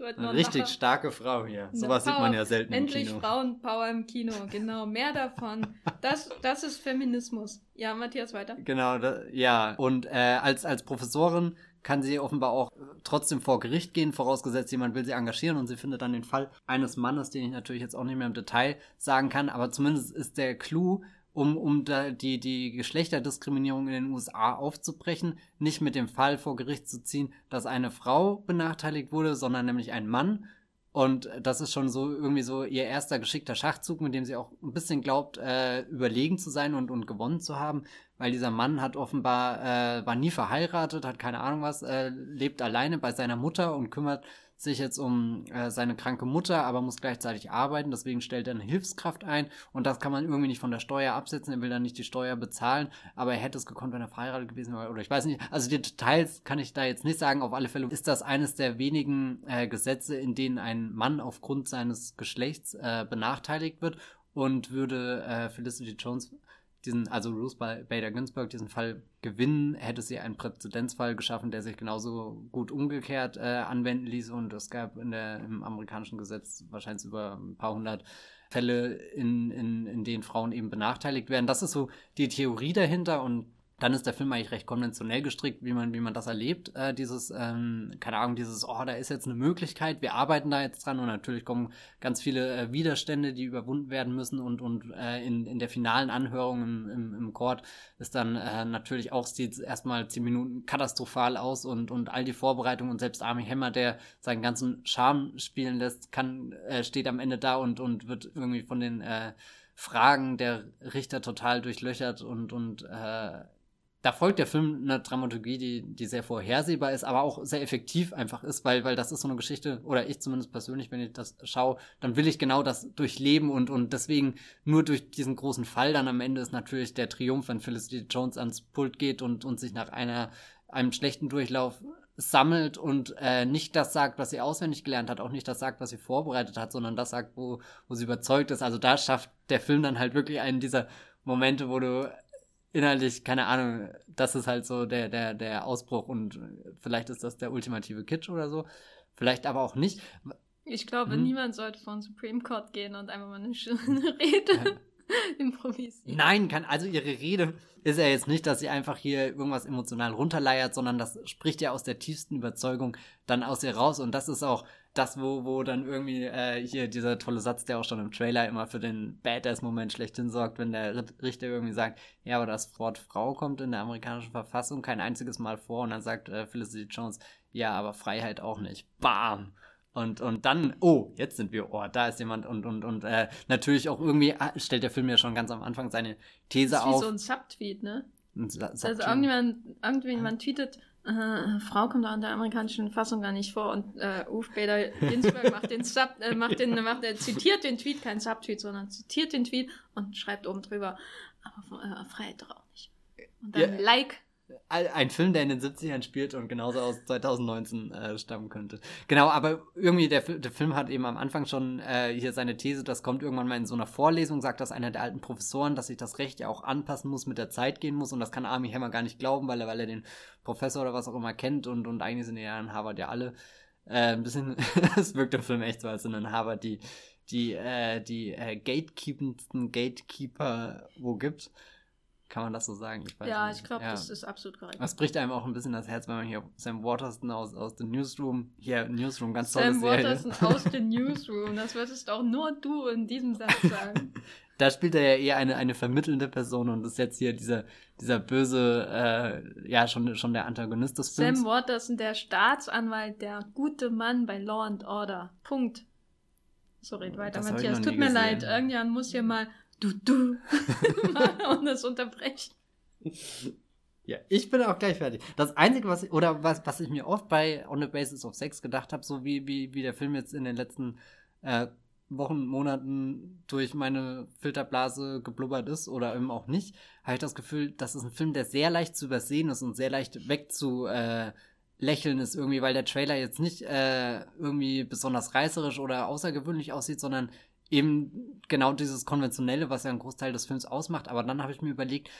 Eine richtig machen. starke Frau hier. Sowas sieht man ja selten Endlich im Kino. Frauenpower im Kino, genau. Mehr davon. Das, das ist Feminismus. Ja, Matthias, weiter. Genau, da, ja. Und äh, als, als Professorin kann sie offenbar auch trotzdem vor Gericht gehen, vorausgesetzt jemand will sie engagieren und sie findet dann den Fall eines Mannes, den ich natürlich jetzt auch nicht mehr im Detail sagen kann, aber zumindest ist der Clou, um, um da die, die Geschlechterdiskriminierung in den USA aufzubrechen, nicht mit dem Fall vor Gericht zu ziehen, dass eine Frau benachteiligt wurde, sondern nämlich ein Mann. Und das ist schon so irgendwie so ihr erster geschickter Schachzug, mit dem sie auch ein bisschen glaubt, äh, überlegen zu sein und, und gewonnen zu haben, weil dieser Mann hat offenbar, äh, war nie verheiratet, hat keine Ahnung was, äh, lebt alleine bei seiner Mutter und kümmert sich jetzt um äh, seine kranke Mutter, aber muss gleichzeitig arbeiten, deswegen stellt er eine Hilfskraft ein. Und das kann man irgendwie nicht von der Steuer absetzen, er will dann nicht die Steuer bezahlen, aber er hätte es gekonnt, wenn er verheiratet gewesen wäre. Oder ich weiß nicht, also die Details kann ich da jetzt nicht sagen, auf alle Fälle ist das eines der wenigen äh, Gesetze, in denen ein Mann aufgrund seines Geschlechts äh, benachteiligt wird. Und würde äh, Felicity Jones diesen, also Ruth Bader Ginsburg diesen Fall gewinnen, hätte sie einen Präzedenzfall geschaffen, der sich genauso gut umgekehrt äh, anwenden ließ. Und es gab in der, im amerikanischen Gesetz wahrscheinlich über ein paar hundert Fälle, in, in, in denen Frauen eben benachteiligt werden. Das ist so die Theorie dahinter und dann ist der Film eigentlich recht konventionell gestrickt, wie man, wie man das erlebt. Äh, dieses, ähm, keine Ahnung, dieses, oh, da ist jetzt eine Möglichkeit, wir arbeiten da jetzt dran und natürlich kommen ganz viele äh, Widerstände, die überwunden werden müssen und, und äh, in, in der finalen Anhörung im, im, im Court ist dann äh, natürlich auch, sieht erstmal zehn Minuten katastrophal aus und, und all die Vorbereitungen und selbst Army Hammer, der seinen ganzen Charme spielen lässt, kann, äh, steht am Ende da und, und wird irgendwie von den äh, Fragen der Richter total durchlöchert und, und äh, da folgt der Film eine Dramaturgie, die, die sehr vorhersehbar ist, aber auch sehr effektiv einfach ist, weil, weil das ist so eine Geschichte, oder ich zumindest persönlich, wenn ich das schaue, dann will ich genau das durchleben und, und deswegen nur durch diesen großen Fall dann am Ende ist natürlich der Triumph, wenn Felicity Jones ans Pult geht und, und sich nach einer, einem schlechten Durchlauf sammelt und äh, nicht das sagt, was sie auswendig gelernt hat, auch nicht das sagt, was sie vorbereitet hat, sondern das sagt, wo, wo sie überzeugt ist. Also da schafft der Film dann halt wirklich einen dieser Momente, wo du inhaltlich, keine Ahnung, das ist halt so der, der, der Ausbruch und vielleicht ist das der ultimative Kitsch oder so. Vielleicht aber auch nicht. Ich glaube, hm. niemand sollte vor den Supreme Court gehen und einfach mal eine schöne Rede improvisieren. Nein, kann, also ihre Rede ist ja jetzt nicht, dass sie einfach hier irgendwas emotional runterleiert, sondern das spricht ja aus der tiefsten Überzeugung dann aus ihr raus und das ist auch das, wo, wo dann irgendwie äh, hier dieser tolle Satz, der auch schon im Trailer immer für den Badass-Moment schlechthin sorgt, wenn der Richter irgendwie sagt, ja, aber das Wort Frau kommt in der amerikanischen Verfassung kein einziges Mal vor und dann sagt äh, Felicity Jones, ja, aber Freiheit auch nicht. Bam! Und, und dann, oh, jetzt sind wir, oh, da ist jemand und, und, und äh, natürlich auch irgendwie ah, stellt der Film ja schon ganz am Anfang seine These das ist auf. Wie so ein Subtweet, ne? Ein also irgendjemand, irgendjemand tweetet, äh, Frau kommt da in der amerikanischen Fassung gar nicht vor und äh, Uf Bader Ginsburg macht den Sub, äh, macht den, macht, er zitiert den Tweet, kein Subtweet, sondern zitiert den Tweet und schreibt oben drüber, aber äh, Freiheit doch auch nicht. Und dann ja. Like ein Film, der in den 70ern spielt und genauso aus 2019 äh, stammen könnte. Genau, aber irgendwie der, der Film hat eben am Anfang schon äh, hier seine These, das kommt irgendwann mal in so einer Vorlesung, sagt das einer der alten Professoren, dass sich das Recht ja auch anpassen muss, mit der Zeit gehen muss und das kann Army Hammer gar nicht glauben, weil er, weil er den Professor oder was auch immer kennt und, und eigentlich sind ja in Harvard ja alle äh, ein bisschen, es wirkt im Film echt so, als sind in Harvard die, die, äh, die äh, gatekeependsten Gatekeeper wo gibt. Kann man das so sagen? Ich ja, nicht. ich glaube, ja. das ist absolut korrekt. Das bricht einem auch ein bisschen das Herz, wenn man hier Sam Waterston aus, aus The Newsroom, hier Newsroom, ganz tolle Sam Serie. Sam Waterston aus The Newsroom, das würdest auch nur du in diesem Satz sagen. da spielt er ja eher eine, eine vermittelnde Person und ist jetzt hier dieser, dieser böse, äh, ja, schon, schon der Antagonist des Films. Sam Waterston, der Staatsanwalt, der gute Mann bei Law and Order. Punkt. So red weiter, das Matthias. Tut mir gesehen. leid, irgendjemand muss hier mal du, du, und das unterbrechen. Ja, ich bin auch gleich fertig. Das Einzige, was ich, oder was, was ich mir oft bei On the Basis of Sex gedacht habe, so wie, wie, wie der Film jetzt in den letzten äh, Wochen, Monaten durch meine Filterblase geblubbert ist oder eben auch nicht, habe ich das Gefühl, das ist ein Film, der sehr leicht zu übersehen ist und sehr leicht wegzulächeln äh, ist irgendwie, weil der Trailer jetzt nicht äh, irgendwie besonders reißerisch oder außergewöhnlich aussieht, sondern eben genau dieses Konventionelle, was ja einen Großteil des Films ausmacht. Aber dann habe ich mir überlegt,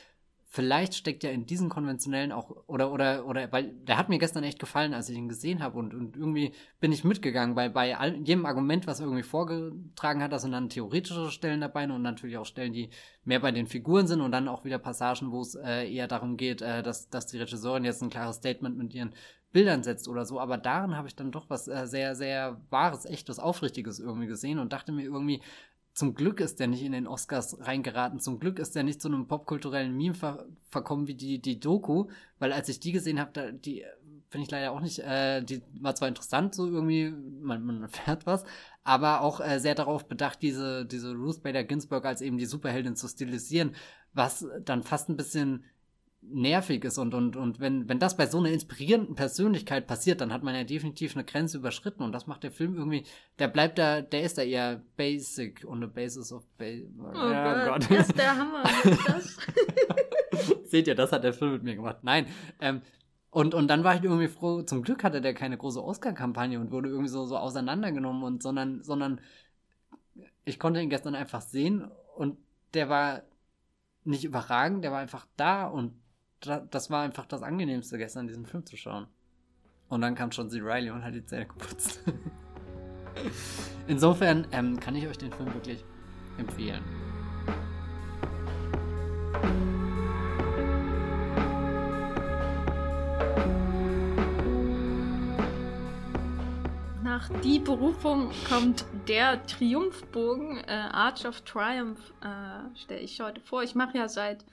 vielleicht steckt ja in diesen konventionellen auch, oder, oder, oder, weil der hat mir gestern echt gefallen, als ich ihn gesehen habe und, und irgendwie bin ich mitgegangen, weil bei all, jedem Argument, was er irgendwie vorgetragen hat, da sind dann theoretische Stellen dabei und natürlich auch Stellen, die mehr bei den Figuren sind und dann auch wieder Passagen, wo es äh, eher darum geht, äh, dass, dass die Regisseurin jetzt ein klares Statement mit ihren Bildern setzt oder so, aber darin habe ich dann doch was äh, sehr, sehr Wahres, Echtes, Aufrichtiges irgendwie gesehen und dachte mir irgendwie, zum Glück ist der nicht in den Oscars reingeraten, zum Glück ist der nicht zu einem popkulturellen Meme ver verkommen wie die, die Doku, weil als ich die gesehen habe, die finde ich leider auch nicht, äh, die war zwar interessant, so irgendwie, man, man erfährt was, aber auch äh, sehr darauf bedacht, diese, diese Ruth Bader Ginsburg als eben die Superheldin zu stilisieren, was dann fast ein bisschen nervig ist und, und, und wenn, wenn das bei so einer inspirierenden Persönlichkeit passiert, dann hat man ja definitiv eine Grenze überschritten und das macht der Film irgendwie, der bleibt da, der ist da eher basic on the basis of ba oh, ja, Gott. Gott. Das ist der Hammer. Seht ihr, das hat der Film mit mir gemacht. Nein, ähm, und, und dann war ich irgendwie froh, zum Glück hatte der keine große Oscar-Kampagne und wurde irgendwie so, so auseinandergenommen und sondern, sondern ich konnte ihn gestern einfach sehen und der war nicht überragend, der war einfach da und das war einfach das Angenehmste gestern, diesen Film zu schauen. Und dann kam schon sie Riley und hat die Zähne geputzt. Insofern ähm, kann ich euch den Film wirklich empfehlen. Nach Die Berufung kommt der Triumphbogen, äh, Arch of Triumph, äh, stelle ich heute vor. Ich mache ja seit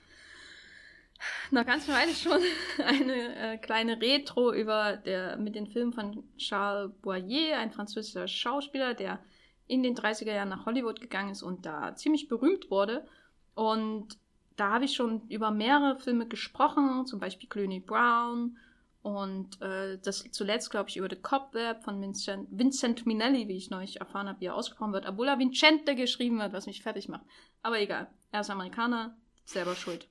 einer ganzen Weile schon eine äh, kleine Retro über der, mit den Filmen von Charles Boyer, ein französischer Schauspieler, der in den 30er Jahren nach Hollywood gegangen ist und da ziemlich berühmt wurde. Und da habe ich schon über mehrere Filme gesprochen, zum Beispiel Clooney Brown und äh, das zuletzt, glaube ich, über The Cobweb von Vincent, Vincent Minelli, wie ich neulich erfahren habe, wie er ausgesprochen wird, obwohl er Vincente geschrieben wird, was mich fertig macht. Aber egal, er ist Amerikaner, selber schuld.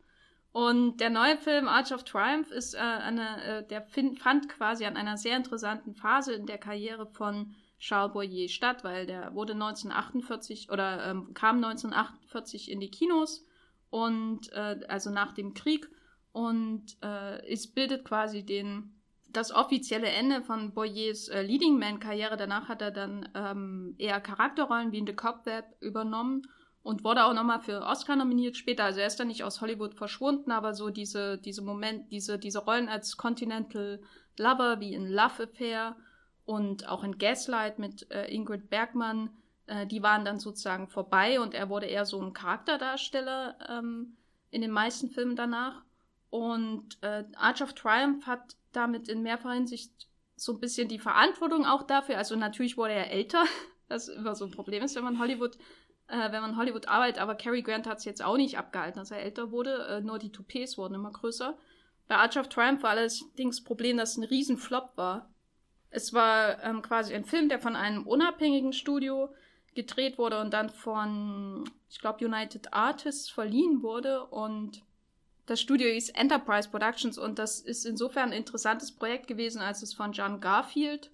Und der neue Film Arch of Triumph ist äh, eine, äh, der find, fand quasi an einer sehr interessanten Phase in der Karriere von Charles Boyer statt, weil der wurde 1948 oder ähm, kam 1948 in die Kinos und äh, also nach dem Krieg und äh, es bildet quasi den, das offizielle Ende von Boyers äh, Leading Man-Karriere. Danach hat er dann ähm, eher Charakterrollen wie in The Cobweb übernommen und wurde auch nochmal für Oscar nominiert später. Also er ist dann nicht aus Hollywood verschwunden, aber so diese, diese Moment, diese, diese Rollen als Continental Lover wie in Love Affair und auch in Gaslight mit äh, Ingrid Bergmann, äh, die waren dann sozusagen vorbei und er wurde eher so ein Charakterdarsteller ähm, in den meisten Filmen danach. Und äh, Arch of Triumph hat damit in mehrfacher Hinsicht so ein bisschen die Verantwortung auch dafür. Also natürlich wurde er älter, was immer so ein Problem ist, wenn man Hollywood, äh, wenn man Hollywood arbeitet. Aber Cary Grant hat es jetzt auch nicht abgehalten, dass er älter wurde. Äh, nur die Toupets wurden immer größer. Bei Arch of Triumph war allerdings das Problem, dass es ein Riesenflop war. Es war ähm, quasi ein Film, der von einem unabhängigen Studio gedreht wurde und dann von, ich glaube, United Artists verliehen wurde und das Studio hieß Enterprise Productions und das ist insofern ein interessantes Projekt gewesen, als es von John Garfield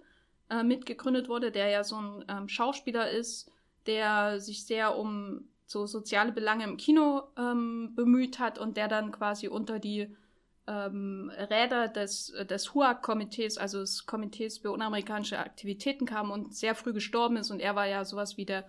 äh, mitgegründet wurde, der ja so ein ähm, Schauspieler ist, der sich sehr um so soziale Belange im Kino ähm, bemüht hat und der dann quasi unter die ähm, Räder des, des HUAC-Komitees, also des Komitees für unamerikanische Aktivitäten kam und sehr früh gestorben ist und er war ja sowas wie der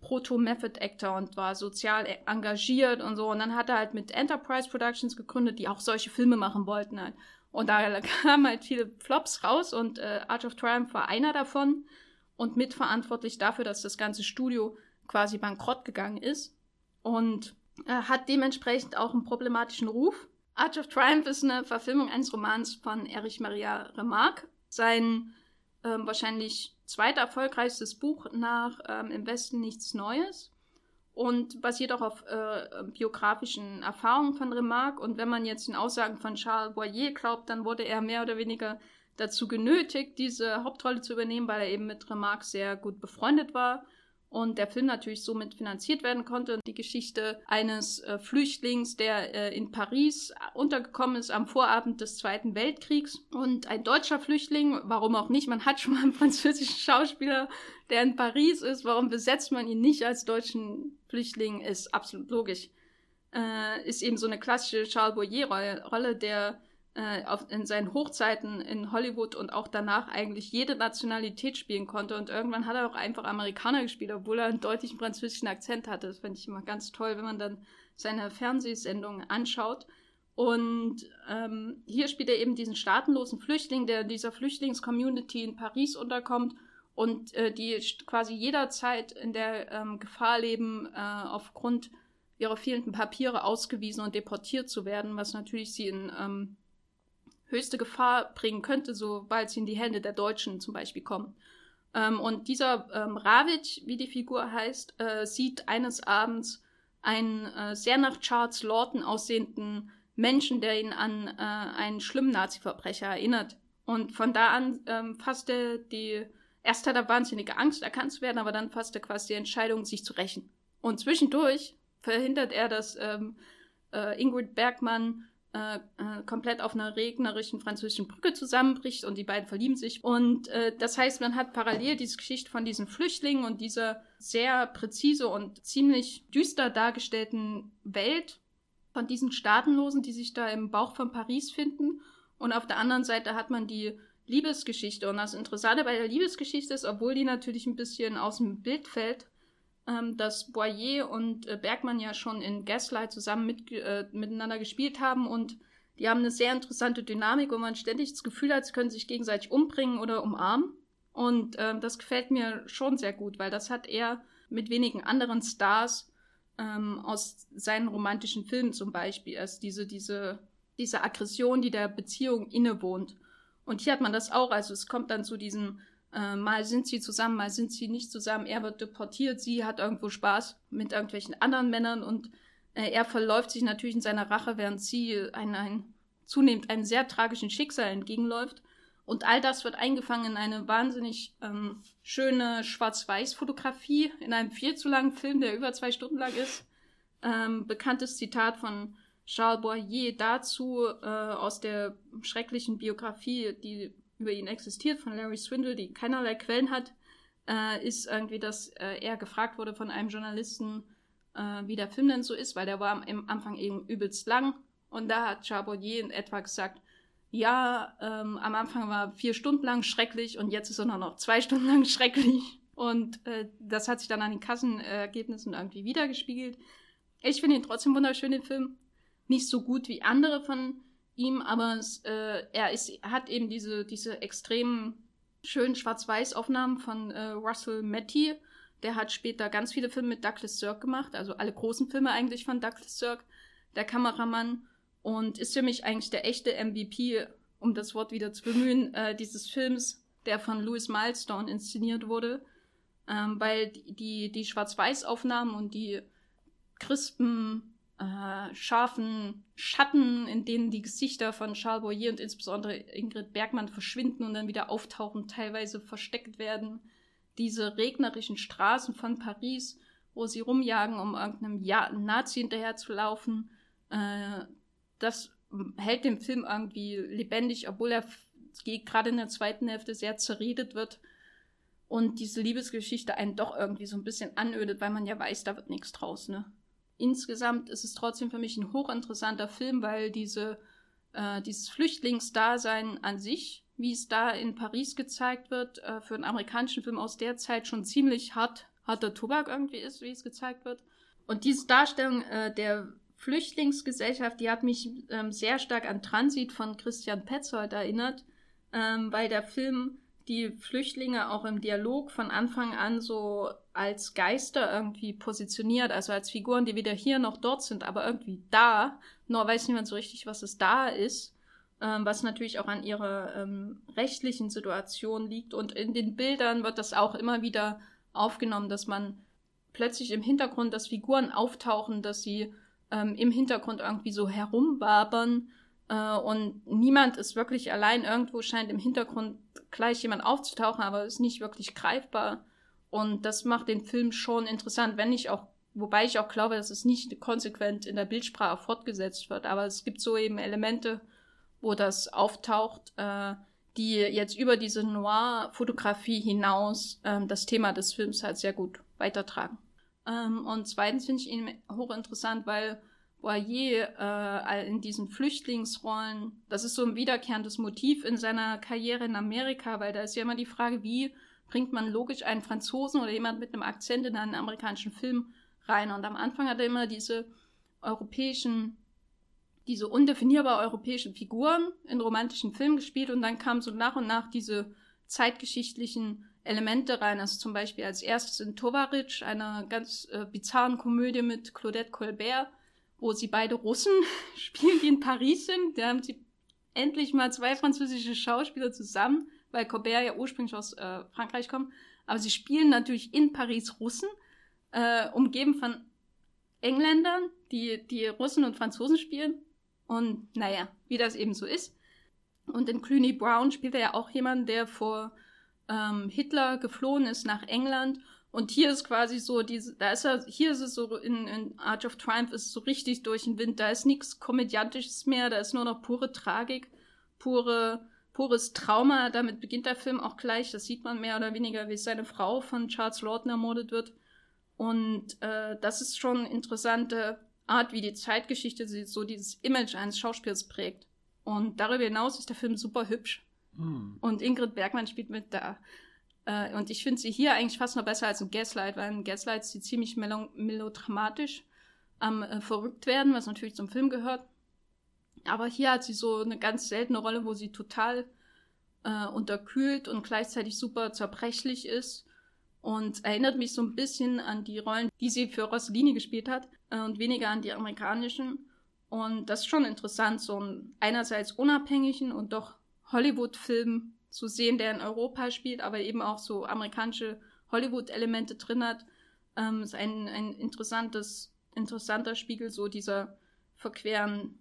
Proto-Method-Actor und war sozial e- engagiert und so. Und dann hat er halt mit Enterprise Productions gegründet, die auch solche Filme machen wollten halt. Und da kamen halt viele Flops raus und äh, Art of Triumph war einer davon und mitverantwortlich dafür, dass das ganze Studio quasi bankrott gegangen ist und äh, hat dementsprechend auch einen problematischen Ruf. Art of Triumph ist eine Verfilmung eines Romans von Erich Maria Remarque. Sein ähm, wahrscheinlich zweiterfolgreichstes Buch nach ähm, Im Westen nichts Neues und basiert auch auf äh, biografischen Erfahrungen von Remarque. Und wenn man jetzt den Aussagen von Charles Boyer glaubt, dann wurde er mehr oder weniger dazu genötigt, diese Hauptrolle zu übernehmen, weil er eben mit Remarque sehr gut befreundet war und der Film natürlich somit finanziert werden konnte. Die Geschichte eines äh, Flüchtlings, der äh, in Paris untergekommen ist am Vorabend des Zweiten Weltkriegs und ein deutscher Flüchtling, warum auch nicht, man hat schon mal einen französischen Schauspieler, der in Paris ist, warum besetzt man ihn nicht als deutschen Flüchtling, ist absolut logisch. Äh, ist eben so eine klassische Charles Boyer-Rolle, der äh, auf, in seinen Hochzeiten in Hollywood und auch danach eigentlich jede Nationalität spielen konnte. Und irgendwann hat er auch einfach Amerikaner gespielt, obwohl er einen deutlichen französischen Akzent hatte. Das fand ich immer ganz toll, wenn man dann seine Fernsehsendungen anschaut. Und ähm, hier spielt er eben diesen staatenlosen Flüchtling, der in dieser Flüchtlingscommunity in Paris unterkommt und äh, die quasi jederzeit in der ähm, Gefahr leben, äh, aufgrund ihrer fehlenden Papiere ausgewiesen und deportiert zu werden, was natürlich sie in ähm, höchste Gefahr bringen könnte, sobald sie in die Hände der Deutschen zum Beispiel kommen. Ähm, und dieser ähm, Ravitch, wie die Figur heißt, äh, sieht eines Abends einen äh, sehr nach Charles Lawton aussehenden Menschen, der ihn an äh, einen schlimmen Nazi-Verbrecher erinnert. Und von da an ähm, fasst er die, erst hat er wahnsinnige Angst, erkannt zu werden, aber dann fasst er quasi die Entscheidung, sich zu rächen. Und zwischendurch verhindert er, dass ähm, äh, Ingrid Bergmann äh, äh, komplett auf einer regnerischen französischen Brücke zusammenbricht und die beiden verlieben sich. Und äh, das heißt, man hat parallel diese Geschichte von diesen Flüchtlingen und dieser sehr präzise und ziemlich düster dargestellten Welt von diesen Staatenlosen, die sich da im Bauch von Paris finden. Und auf der anderen Seite hat man die Liebesgeschichte. Und das Interessante bei der Liebesgeschichte ist, obwohl die natürlich ein bisschen aus dem Bild fällt, ähm, dass Boyer und äh, Bergmann ja schon in Gaslight zusammen mit, äh, miteinander gespielt haben und die haben eine sehr interessante Dynamik, wo man ständig das Gefühl hat, sie können sich gegenseitig umbringen oder umarmen. Und ähm, das gefällt mir schon sehr gut, weil das hat er mit wenigen anderen Stars ähm, aus seinen romantischen Filmen zum Beispiel, als diese, diese, diese Aggression, die der Beziehung innewohnt. Und hier hat man das auch, also es kommt dann zu diesem, äh, mal sind sie zusammen, mal sind sie nicht zusammen, er wird deportiert, sie hat irgendwo Spaß mit irgendwelchen anderen Männern und äh, er verläuft sich natürlich in seiner Rache, während sie ein, ein, zunehmend einem sehr tragischen Schicksal entgegenläuft. Und all das wird eingefangen in eine wahnsinnig ähm, schöne Schwarz-Weiß-Fotografie in einem viel zu langen Film, der über zwei Stunden lang ist. Ähm, bekanntes Zitat von Charles Boyer dazu äh, aus der schrecklichen Biografie, die über ihn existiert, von Larry Swindle, die keinerlei Quellen hat, äh, ist irgendwie, dass äh, er gefragt wurde von einem Journalisten, äh, wie der Film denn so ist, weil der war am, am Anfang eben übelst lang. Und da hat Charles Boyer in etwa gesagt, ja, ähm, am Anfang war vier Stunden lang schrecklich und jetzt ist er noch zwei Stunden lang schrecklich. Und äh, das hat sich dann an den Kassenergebnissen irgendwie wiedergespiegelt. Ich finde ihn trotzdem wunderschön, den Film. Nicht so gut wie andere von ihm, aber äh, er ist, hat eben diese, diese extrem schönen Schwarz-Weiß-Aufnahmen von äh, Russell Matty. Der hat später ganz viele Filme mit Douglas Sirk gemacht, also alle großen Filme eigentlich von Douglas Sirk, der Kameramann und ist für mich eigentlich der echte MVP, um das Wort wieder zu bemühen, äh, dieses Films, der von Louis Milestone inszeniert wurde, ähm, weil die, die Schwarz-Weiß-Aufnahmen und die crispen, äh, scharfen Schatten, in denen die Gesichter von Charles Boyer und insbesondere Ingrid Bergmann verschwinden und dann wieder auftauchen, teilweise versteckt werden, diese regnerischen Straßen von Paris, wo sie rumjagen, um irgendeinem ja Nazi hinterherzulaufen, äh, das hält den Film irgendwie lebendig, obwohl er gerade in der zweiten Hälfte sehr zerredet wird und diese Liebesgeschichte einen doch irgendwie so ein bisschen anödet, weil man ja weiß, da wird nichts draus, ne? Insgesamt ist es trotzdem für mich ein hochinteressanter Film, weil diese, äh, dieses Flüchtlingsdasein an sich, wie es da in Paris gezeigt wird, äh, für einen amerikanischen Film aus der Zeit schon ziemlich hart, harter Tobak irgendwie ist, wie es gezeigt wird. Und diese Darstellung äh, der Flüchtlingsgesellschaft, die hat mich ähm, sehr stark an Transit von Christian Petzold erinnert, ähm, weil der Film die Flüchtlinge auch im Dialog von Anfang an so als Geister irgendwie positioniert, also als Figuren, die weder hier noch dort sind, aber irgendwie da, nur weiß niemand so richtig, was es da ist, ähm, was natürlich auch an ihrer ähm, rechtlichen Situation liegt. Und in den Bildern wird das auch immer wieder aufgenommen, dass man plötzlich im Hintergrund, dass Figuren auftauchen, dass sie ähm, im Hintergrund irgendwie so herumwabern äh, und niemand ist wirklich allein. Irgendwo scheint im Hintergrund gleich jemand aufzutauchen, aber ist nicht wirklich greifbar. Und das macht den Film schon interessant, wenn ich auch, wobei ich auch glaube, dass es nicht konsequent in der Bildsprache fortgesetzt wird. Aber es gibt so eben Elemente, wo das auftaucht, äh, die jetzt über diese Noir-Fotografie hinaus ähm, das Thema des Films halt sehr gut weitertragen. Ähm, und zweitens finde ich ihn hochinteressant, weil Boyer äh, in diesen Flüchtlingsrollen, das ist so ein wiederkehrendes Motiv in seiner Karriere in Amerika, weil da ist ja immer die Frage, wie bringt man logisch einen Franzosen oder jemand mit einem Akzent in einen amerikanischen Film rein. Und am Anfang hat er immer diese europäischen, diese undefinierbar europäischen Figuren in romantischen Filmen gespielt und dann kamen so nach und nach diese zeitgeschichtlichen Elemente rein. Also zum Beispiel als erstes in Tovaric, einer ganz äh, bizarren Komödie mit Claudette Colbert, wo sie beide Russen spielen, die in Paris sind. Da haben sie endlich mal zwei französische Schauspieler zusammen, weil Colbert ja ursprünglich aus äh, Frankreich kommt. Aber sie spielen natürlich in Paris Russen, äh, umgeben von Engländern, die, die Russen und Franzosen spielen. Und naja, wie das eben so ist. Und in Clooney Brown spielt er ja auch jemanden, der vor ähm, Hitler geflohen ist nach England. Und hier ist quasi so, diese, da ist er, hier ist es so, in, in Arch of Triumph ist es so richtig durch den Wind, da ist nichts Komödiantisches mehr, da ist nur noch pure Tragik, pure, pures Trauma. Damit beginnt der Film auch gleich, das sieht man mehr oder weniger, wie seine Frau von Charles Lawton ermordet wird. Und äh, das ist schon interessante Art, wie die Zeitgeschichte so dieses Image eines Schauspiels prägt. Und darüber hinaus ist der Film super hübsch. Mm. Und Ingrid Bergmann spielt mit da. Äh, und ich finde sie hier eigentlich fast noch besser als in Gaslight, weil in Gaslight ist sie ziemlich melo melodramatisch am äh, verrückt werden, was natürlich zum Film gehört. Aber hier hat sie so eine ganz seltene Rolle, wo sie total äh, unterkühlt und gleichzeitig super zerbrechlich ist. Und erinnert mich so ein bisschen an die Rollen, die sie für Rossellini gespielt hat äh, und weniger an die amerikanischen. Und das ist schon interessant, so einen einerseits unabhängigen und doch Hollywood-Film zu sehen, der in Europa spielt, aber eben auch so amerikanische Hollywood-Elemente drin hat. Ähm, ist ein, ein interessantes, interessanter Spiegel so dieser verqueren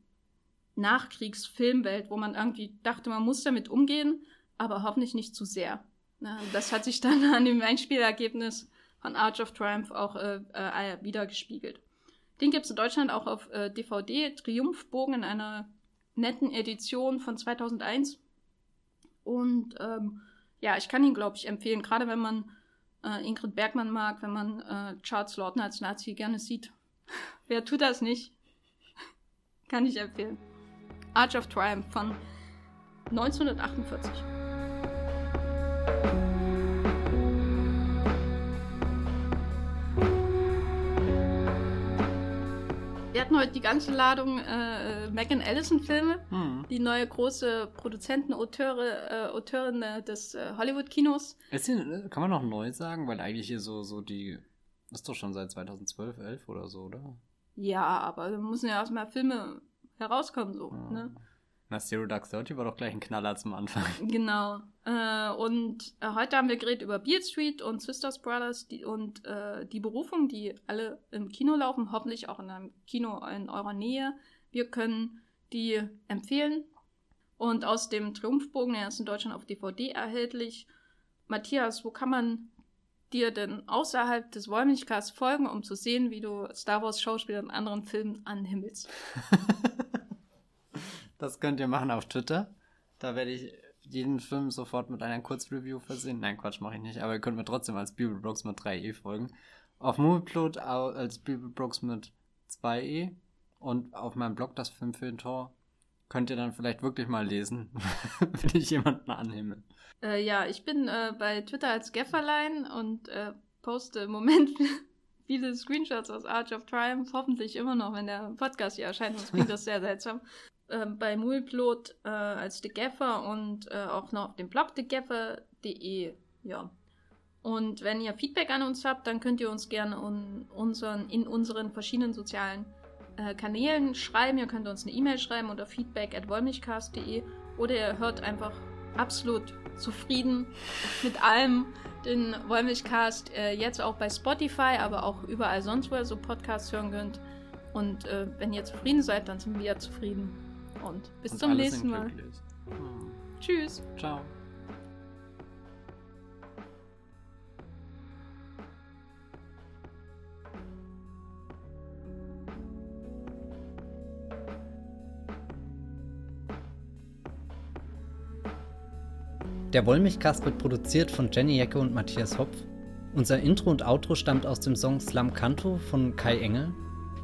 Nachkriegsfilmwelt, wo man irgendwie dachte, man muss damit umgehen, aber hoffentlich nicht zu sehr. Na, das hat sich dann an dem Einspielergebnis von Arch of Triumph auch äh, äh, wieder gespiegelt. Den gibt es in Deutschland auch auf äh, DVD, Triumphbogen in einer netten Edition von 2001. Und ähm, ja, ich kann ihn, glaube ich, empfehlen, gerade wenn man äh, Ingrid Bergmann mag, wenn man äh, Charles Lawton als Nazi gerne sieht. Wer tut das nicht? kann ich empfehlen. Arch of Triumph von 1948. Wir hatten heute die ganze Ladung äh, Megan Allison-Filme, hm. die neue große Produzenten, Auteure, äh, Autorin äh, des äh, Hollywood-Kinos. Kann man noch neu sagen? Weil eigentlich hier so, so die. Ist doch schon seit 2012, 11 oder so, oder? Ja, aber da müssen ja erstmal Filme herauskommen, so. Ja. Ne? Na, Zero Dark Thirty war doch gleich ein Knaller zum Anfang. Genau. Äh, und äh, heute haben wir geredet über Beard Street und Sisters Brothers die, und äh, die Berufung, die alle im Kino laufen, hoffentlich auch in einem Kino in eurer Nähe. Wir können die empfehlen. Und aus dem Triumphbogen, der ist in Deutschland auf DVD erhältlich. Matthias, wo kann man dir denn außerhalb des Wollmilchcasts folgen, um zu sehen, wie du Star Wars Schauspieler in anderen Filmen anhimmelst? Das könnt ihr machen auf Twitter. Da werde ich jeden Film sofort mit einer Kurzreview versehen. Nein, Quatsch, mache ich nicht. Aber ihr könnt mir trotzdem als Bibelbrooks mit 3e folgen. Auf Movieplot als Bibelbrooks mit 2e. Und auf meinem Blog, das Film für den Tor, könnt ihr dann vielleicht wirklich mal lesen, wenn ich jemanden anhimmel. Äh, ja, ich bin äh, bei Twitter als Gefferlein und äh, poste im Moment viele Screenshots aus Arch of Triumph. Hoffentlich immer noch, wenn der Podcast hier erscheint, sonst klingt das sehr seltsam äh, bei Mulplot äh, als The Gaffer und äh, auch noch auf dem Blog thegaffer.de. Ja. Und wenn ihr Feedback an uns habt, dann könnt ihr uns gerne un unseren, in unseren verschiedenen sozialen äh, Kanälen schreiben. Ihr könnt uns eine E-Mail schreiben unter feedback at oder ihr hört einfach absolut zufrieden mit allem den Wollmilchcast äh, jetzt auch bei Spotify, aber auch überall sonst, wo ihr so Podcasts hören könnt. Und äh, wenn ihr zufrieden seid, dann sind wir zufrieden. Und bis und zum nächsten Mal. Hm. Tschüss. Ciao. Der Wollmilchcast wird produziert von Jenny Jecke und Matthias Hopf. Unser Intro und Outro stammt aus dem Song Slam Canto von Kai Engel